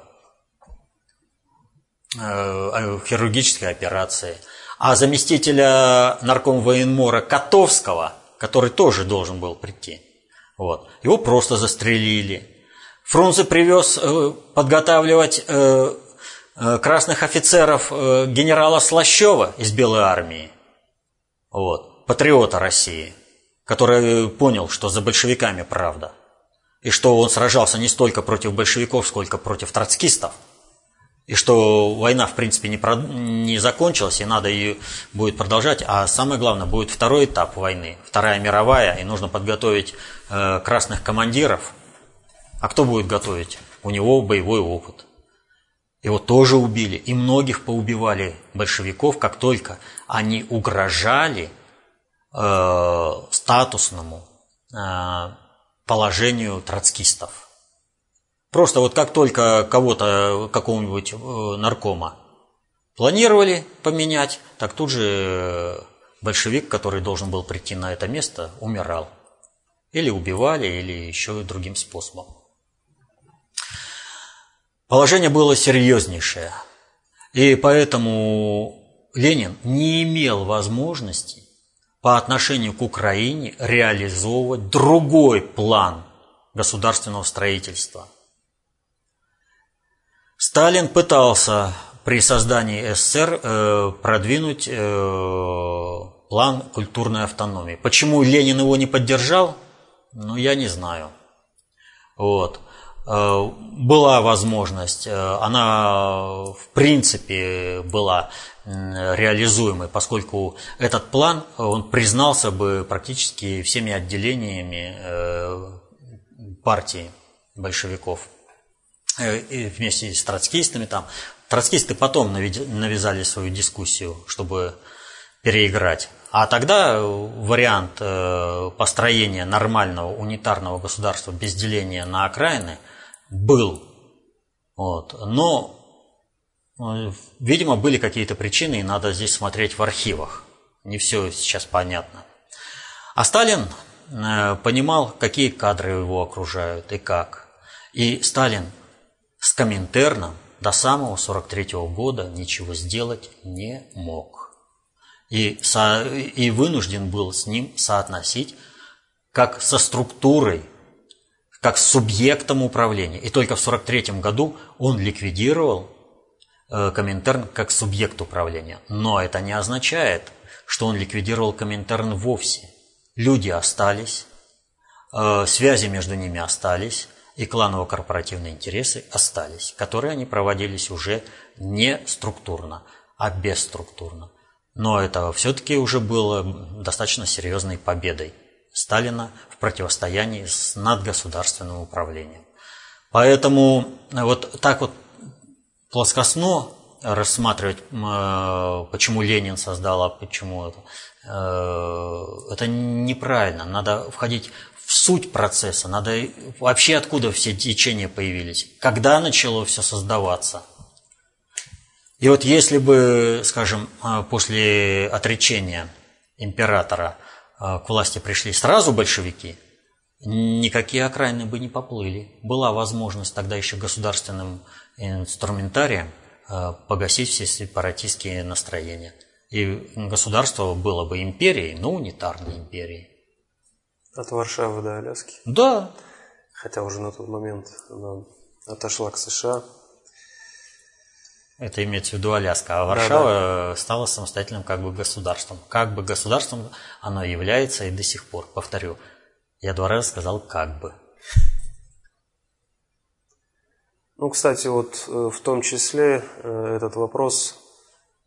э, хирургической операции. А заместителя нарком военмора Котовского, который тоже должен был прийти, вот, его просто застрелили. Фрунзе привез э, подготавливать э, э, красных офицеров э, генерала Слащева из Белой армии, вот, патриота России – который понял, что за большевиками правда, и что он сражался не столько против большевиков, сколько против троцкистов, и что война, в принципе, не, про... не закончилась, и надо ее будет продолжать, а самое главное, будет второй этап войны, Вторая мировая, и нужно подготовить э, красных командиров. А кто будет готовить? У него боевой опыт. Его тоже убили, и многих поубивали большевиков, как только они угрожали Э, статусному э, положению троцкистов. Просто вот как только кого-то, какого-нибудь э, наркома планировали поменять, так тут же большевик, который должен был прийти на это место, умирал. Или убивали, или еще другим способом. Положение было серьезнейшее. И поэтому Ленин не имел возможности по отношению к Украине реализовывать другой план государственного строительства. Сталин пытался при создании СССР э, продвинуть э, план культурной автономии. Почему Ленин его не поддержал? Ну, я не знаю. Вот. Э, была возможность, э, она в принципе была реализуемой, поскольку этот план, он признался бы практически всеми отделениями э, партии большевиков вместе с троцкистами там. Троцкисты потом навязали свою дискуссию, чтобы переиграть. А тогда вариант построения нормального унитарного государства без деления на окраины – был. Вот. Но, э, видимо, были какие-то причины, и надо здесь смотреть в архивах. Не все сейчас понятно. А Сталин э, понимал, какие кадры его окружают и как. И Сталин с Коминтерном до самого 43 -го года ничего сделать не мог. И, со, и вынужден был с ним соотносить как со структурой как субъектом управления. И только в 1943 году он ликвидировал э, Коминтерн как субъект управления. Но это не означает, что он ликвидировал Коминтерн вовсе. Люди остались, э, связи между ними остались, и кланово-корпоративные интересы остались, которые они проводились уже не структурно, а бесструктурно. Но это все-таки уже было достаточно серьезной победой Сталина в противостоянии с надгосударственным управлением. Поэтому вот так вот плоскостно рассматривать, э, почему Ленин создал, а почему это, э, это неправильно. Надо входить в суть процесса, надо вообще откуда все течения появились, когда начало все создаваться. И вот если бы, скажем, э, после отречения императора к власти пришли сразу большевики, никакие окраины бы не поплыли. Была возможность тогда еще государственным инструментарием а, погасить все сепаратистские настроения. И государство было бы империей, но унитарной империей. От Варшавы до Аляски? Да. Хотя уже на тот момент она отошла к США. Это имеется в виду Аляска. А Варшава да, да. стала самостоятельным как бы государством. Как бы государством оно является и до сих пор. Повторю, Я два раза сказал «как бы». Ну, кстати, вот э, в том числе э, этот вопрос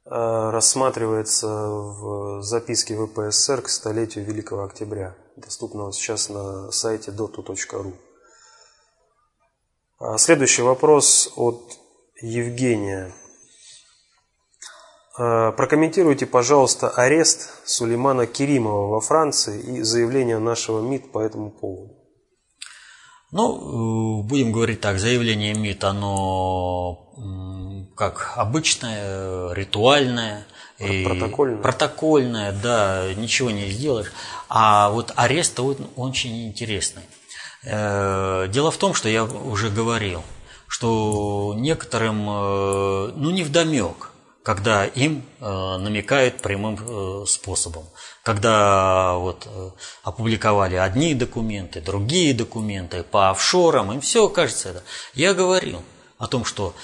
э, рассматривается в записке ВПСР к столетию Великого Октября, доступного сейчас на сайте dotu.ru. А следующий вопрос от Евгения. Прокомментируйте, пожалуйста, арест Сулеймана Керимова во Франции и заявление нашего МИД по этому поводу. Ну, э, будем говорить так, заявление МИД, оно как обычное, ритуальное. Протокольное. Протокольное, да, ничего не сделаешь. А вот арест он очень интересный. Э, дело в том, что я уже говорил, что некоторым, э, ну, не вдомек, когда им намекают прямым способом когда вот э, опубликовали одни документы, другие документы по офшорам, им все кажется это. Я говорил о том, что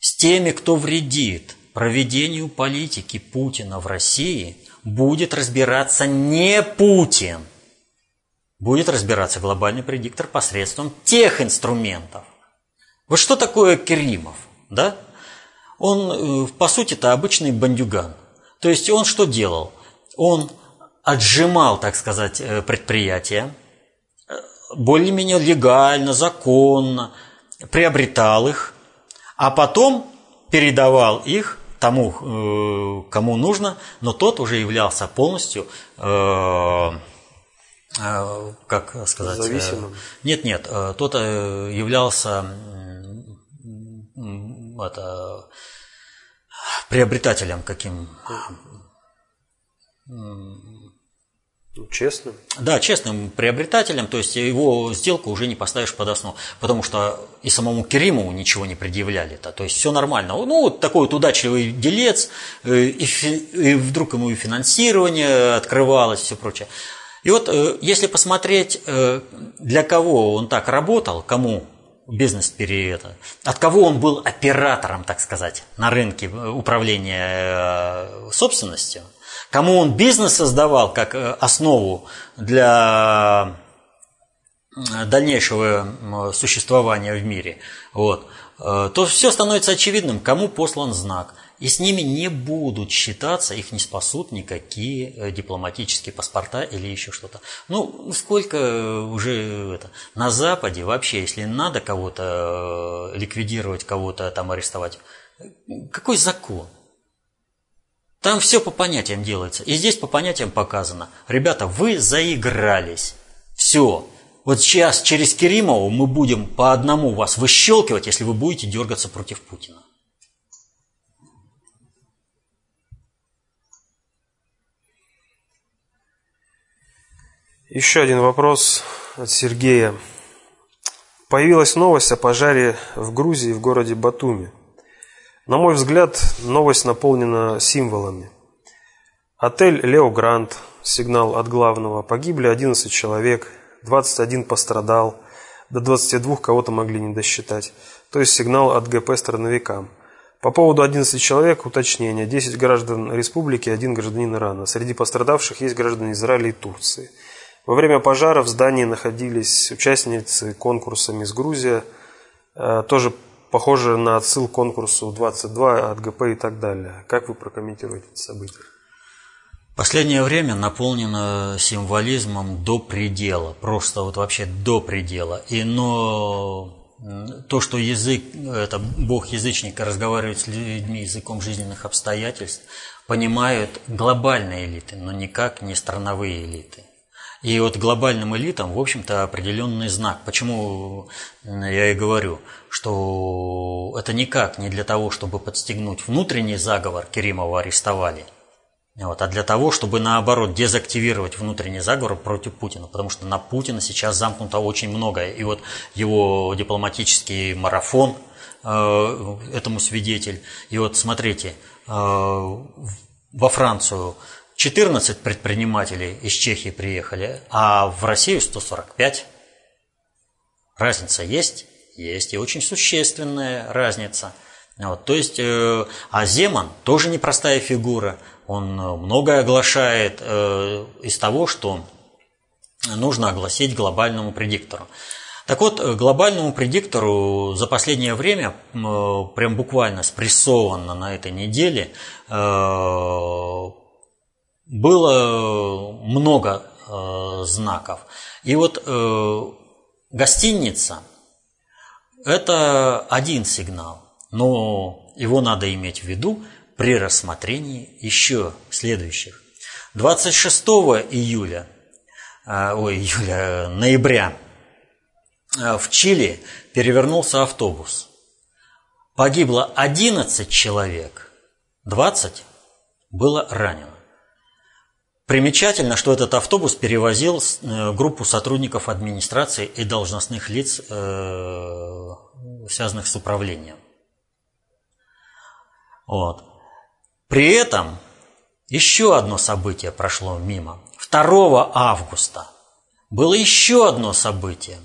с теми, кто вредит проведению политики Путина в России, будет разбираться не Путин, будет разбираться глобальный предиктор посредством тех инструментов. Вот что такое Керимов, да? Он, э, по сути, это обычный бандюган. То есть он что делал? Он отжимал, так сказать, э, предприятия, э, более-менее легально, законно, приобретал их, а потом передавал их тому, э, кому нужно, но тот уже являлся полностью, как сказать... Зависимым? Нет, нет, тот являлся это, приобретателем каким ну, честным? Да, честным приобретателем, то есть его сделку уже не поставишь под основу, потому что и самому Керимову ничего не предъявляли-то, то есть все нормально. Ну, вот такой вот удачливый делец, э, и, и вдруг ему и финансирование открывалось, все прочее. И вот э, если посмотреть, э, для кого он так работал, кому бизнес периода, от кого он был оператором, так сказать, на рынке управления собственностью – кому он бизнес создавал как э, основу для э, дальнейшего существования в мире, вот, э, то все становится очевидным, кому послан знак. И с ними не будут считаться, их не спасут никакие дипломатические паспорта или еще что-то. Ну, сколько уже это, на Западе вообще, если надо кого-то ликвидировать, кого-то там арестовать, какой закон? Там все по понятиям делается. И здесь по понятиям показано. Ребята, вы заигрались. Все. Вот сейчас через Керимову мы будем по одному вас выщелкивать, если вы будете дергаться против Путина. Еще один вопрос от Сергея. Появилась новость о пожаре в Грузии в городе Батуми. На мой взгляд, новость наполнена символами. Отель «Лео Грант», сигнал от главного, погибли 11 человек, 21 пострадал, до 22 кого-то могли не досчитать. То есть сигнал от ГП страновикам. По поводу 11 человек уточнение. 10 граждан республики, один гражданин Ирана. Среди пострадавших есть граждане Израиля и Турции. Во время пожара в здании находились участницы конкурса «Мисс Грузия», э, тоже похоже на отсыл к конкурсу 22 от ГП и так далее. Как вы прокомментируете это событие? Последнее время наполнено символизмом до предела, просто вот вообще до предела. И но то, что язык, это бог язычника разговаривает с людьми языком жизненных обстоятельств, понимают глобальные элиты, но никак не страновые элиты. И вот глобальным элитам, в общем-то, определенный знак. Почему я и говорю, что это никак не для того, чтобы подстегнуть внутренний заговор, Керимова арестовали, вот, а для того, чтобы наоборот дезактивировать внутренний заговор против Путина, потому что на Путина сейчас замкнуто очень многое. И вот его дипломатический марафон э, этому свидетель. И вот смотрите, э, во Францию 14 предпринимателей из Чехии приехали, а в Россию 145. Разница есть? Есть, и очень существенная разница. Вот, то есть, э, а Земан тоже непростая фигура. Он многое оглашает э, из того, что нужно огласить глобальному предиктору. Так вот, глобальному предиктору за последнее время, прям буквально спрессованно на этой неделе, было много знаков. И вот гостиница – это один сигнал, но его надо иметь в виду при рассмотрении еще следующих. 26 июля, а, ой, июля, ноября а, в Чили перевернулся автобус. Погибло 11 человек, 20 было ранено. Примечательно, что этот автобус перевозил э, группу сотрудников администрации и должностных лиц, э, связанных с управлением. Вот. При этом еще одно событие прошло мимо. 2 августа было еще одно событие.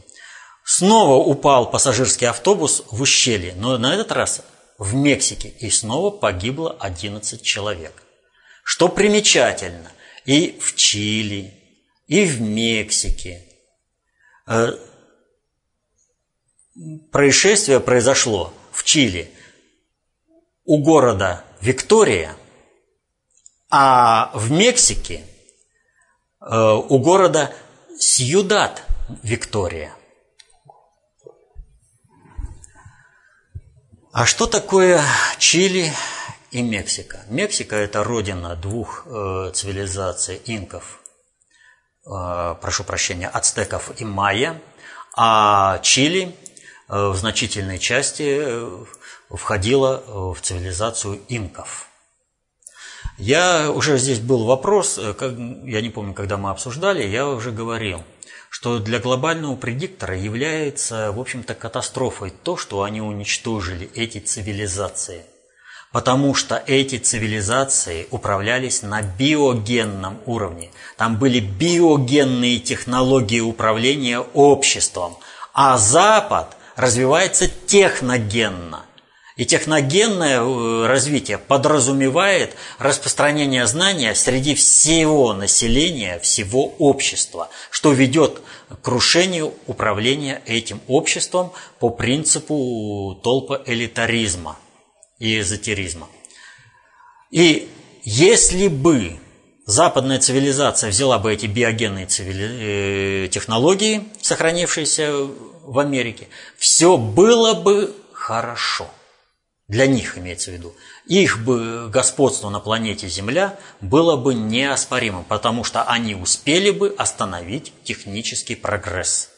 Снова упал пассажирский автобус в ущелье, но на этот раз в Мексике, и снова погибло 11 человек. Что примечательно – и в Чили, и в Мексике. Э, происшествие произошло в Чили у города Виктория, а в Мексике э, у города Сьюдад Виктория. А что такое Чили и Мексика. Мексика – это родина двух э, цивилизаций инков, э, прошу прощения, ацтеков и майя, а Чили э, в значительной части э, входила в цивилизацию инков. Я уже здесь был вопрос, э, как, я не помню, когда мы обсуждали, я уже говорил, что для глобального предиктора является, в общем-то, катастрофой то, что они уничтожили эти цивилизации – Потому что эти цивилизации управлялись на биогенном уровне. Там были биогенные технологии управления обществом. А Запад развивается техногенно. И техногенное э, развитие подразумевает распространение знания среди всего населения, всего общества, что ведет к крушению управления этим обществом по принципу толпа элитаризма и эзотеризма. И если бы западная цивилизация взяла бы эти биогенные цивили... Э, технологии, сохранившиеся в Америке, все было бы хорошо. Для них имеется в виду. Их бы господство на планете Земля было бы неоспоримым, потому что они успели бы остановить технический прогресс.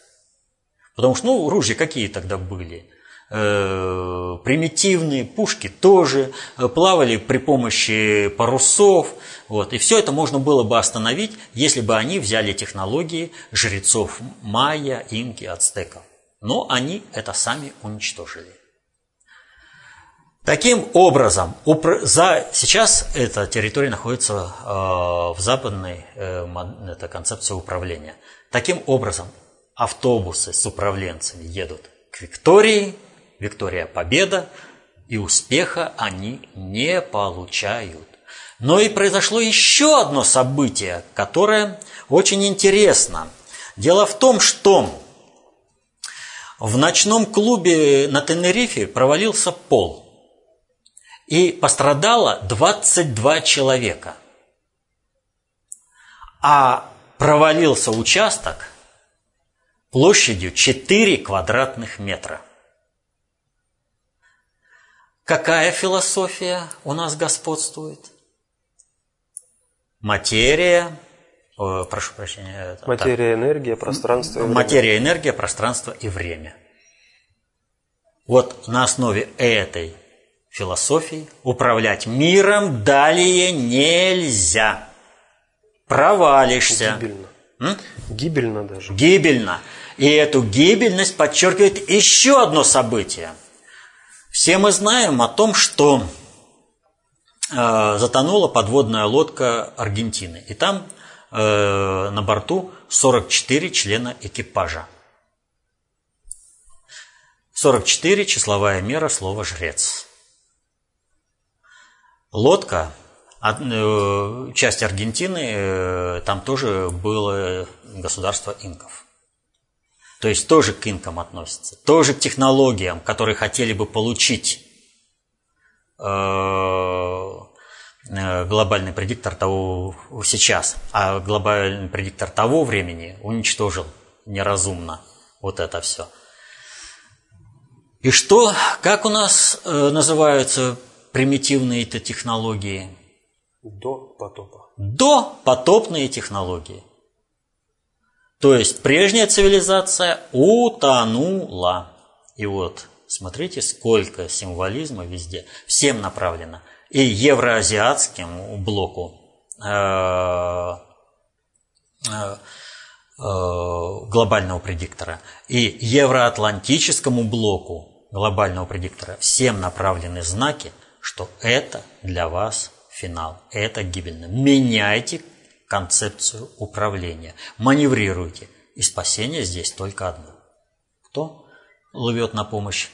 Потому что, ну, ружья какие тогда были? Э, примитивные пушки тоже э, плавали при помощи парусов. Вот. И все это можно было бы остановить, если бы они взяли технологии жрецов майя, инки, ацтеков. Но они это сами уничтожили. Таким образом, за, сейчас эта территория находится э, в западной это концепции управления. Таким образом, автобусы с управленцами едут к Виктории, Виктория Победа, и успеха они не получают. Но и произошло еще одно событие, которое очень интересно. Дело в том, что в ночном клубе на Тенерифе провалился пол. И пострадало 22 человека. А провалился участок площадью 4 квадратных метра. Какая философия у нас господствует? Материя, о, прошу прощения. Материя, так, энергия, пространство и время. Материя, энергия, пространство и время. Вот на основе этой философии управлять миром далее нельзя. Провалишься. Гибельно. М? Гибельно даже. Гибельно. И эту гибельность подчеркивает еще одно событие – все мы знаем о том, что э, затонула подводная лодка Аргентины. И там э, на борту 44 члена экипажа. 44 числовая мера слова «жрец». Лодка, э, часть Аргентины, там тоже было государство инков. То есть тоже к инкам относится, тоже к технологиям, которые хотели бы получить глобальный предиктор того сейчас, а глобальный предиктор того времени уничтожил неразумно вот это все. И что, как у нас э, называются примитивные технологии? До потопа. До потопные технологии. То есть прежняя цивилизация утонула. И вот, смотрите, сколько символизма везде. Всем направлено. И евроазиатскому блоку э, э, Э, глобального предиктора и евроатлантическому блоку глобального предиктора всем направлены знаки, что это для вас финал, это гибельно. Меняйте концепцию управления, маневрируйте. И спасение здесь только одно. Кто ловет на помощь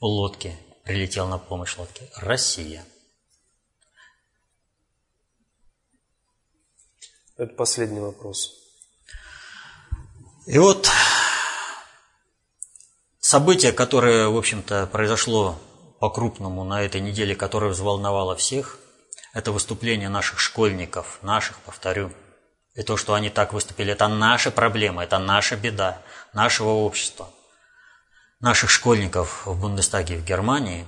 лодке, прилетел на помощь лодке? Россия. Это последний вопрос. И вот событие, которое, в общем-то, произошло по-крупному на этой неделе, которое взволновало всех, это выступление наших школьников, наших, повторю. И то, что они так выступили, это наша проблема, это наша беда, нашего общества, наших школьников в Бундестаге в Германии,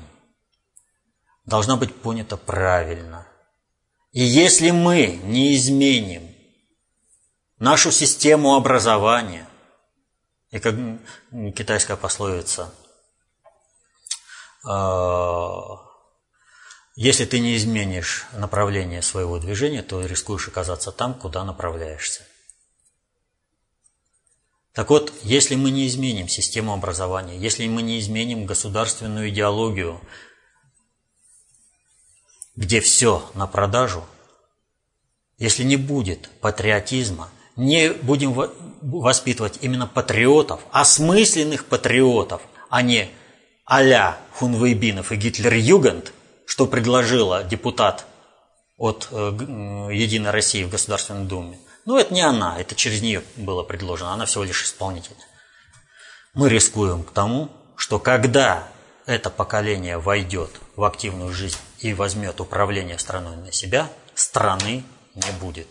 должна быть понята правильно. И если мы не изменим нашу систему образования. И как китайская пословица, а, если ты не изменишь направление своего движения, то рискуешь оказаться там, куда направляешься. Так вот, если мы не изменим систему образования, если мы не изменим государственную идеологию, где все на продажу, если не будет патриотизма, не будем воспитывать именно патриотов, осмысленных патриотов, а не а-ля Хунвейбинов и Гитлер-Югент, что предложила депутат от э, Единой России в Государственной Думе. Ну, это не она, это через нее было предложено, она всего лишь исполнитель. Мы рискуем к тому, что когда это поколение войдет в активную жизнь и возьмет управление страной на себя, страны не будет.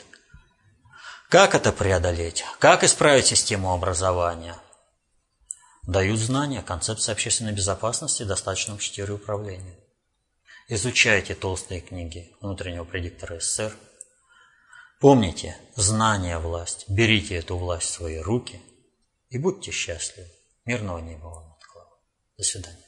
Как это преодолеть? Как исправить систему образования? Дают знания, концепции общественной безопасности, достаточном чтению управления. Изучайте толстые книги внутреннего предиктора СССР. Помните, знание – власть. Берите эту власть в свои руки и будьте счастливы. Мирного неба вам, До свидания.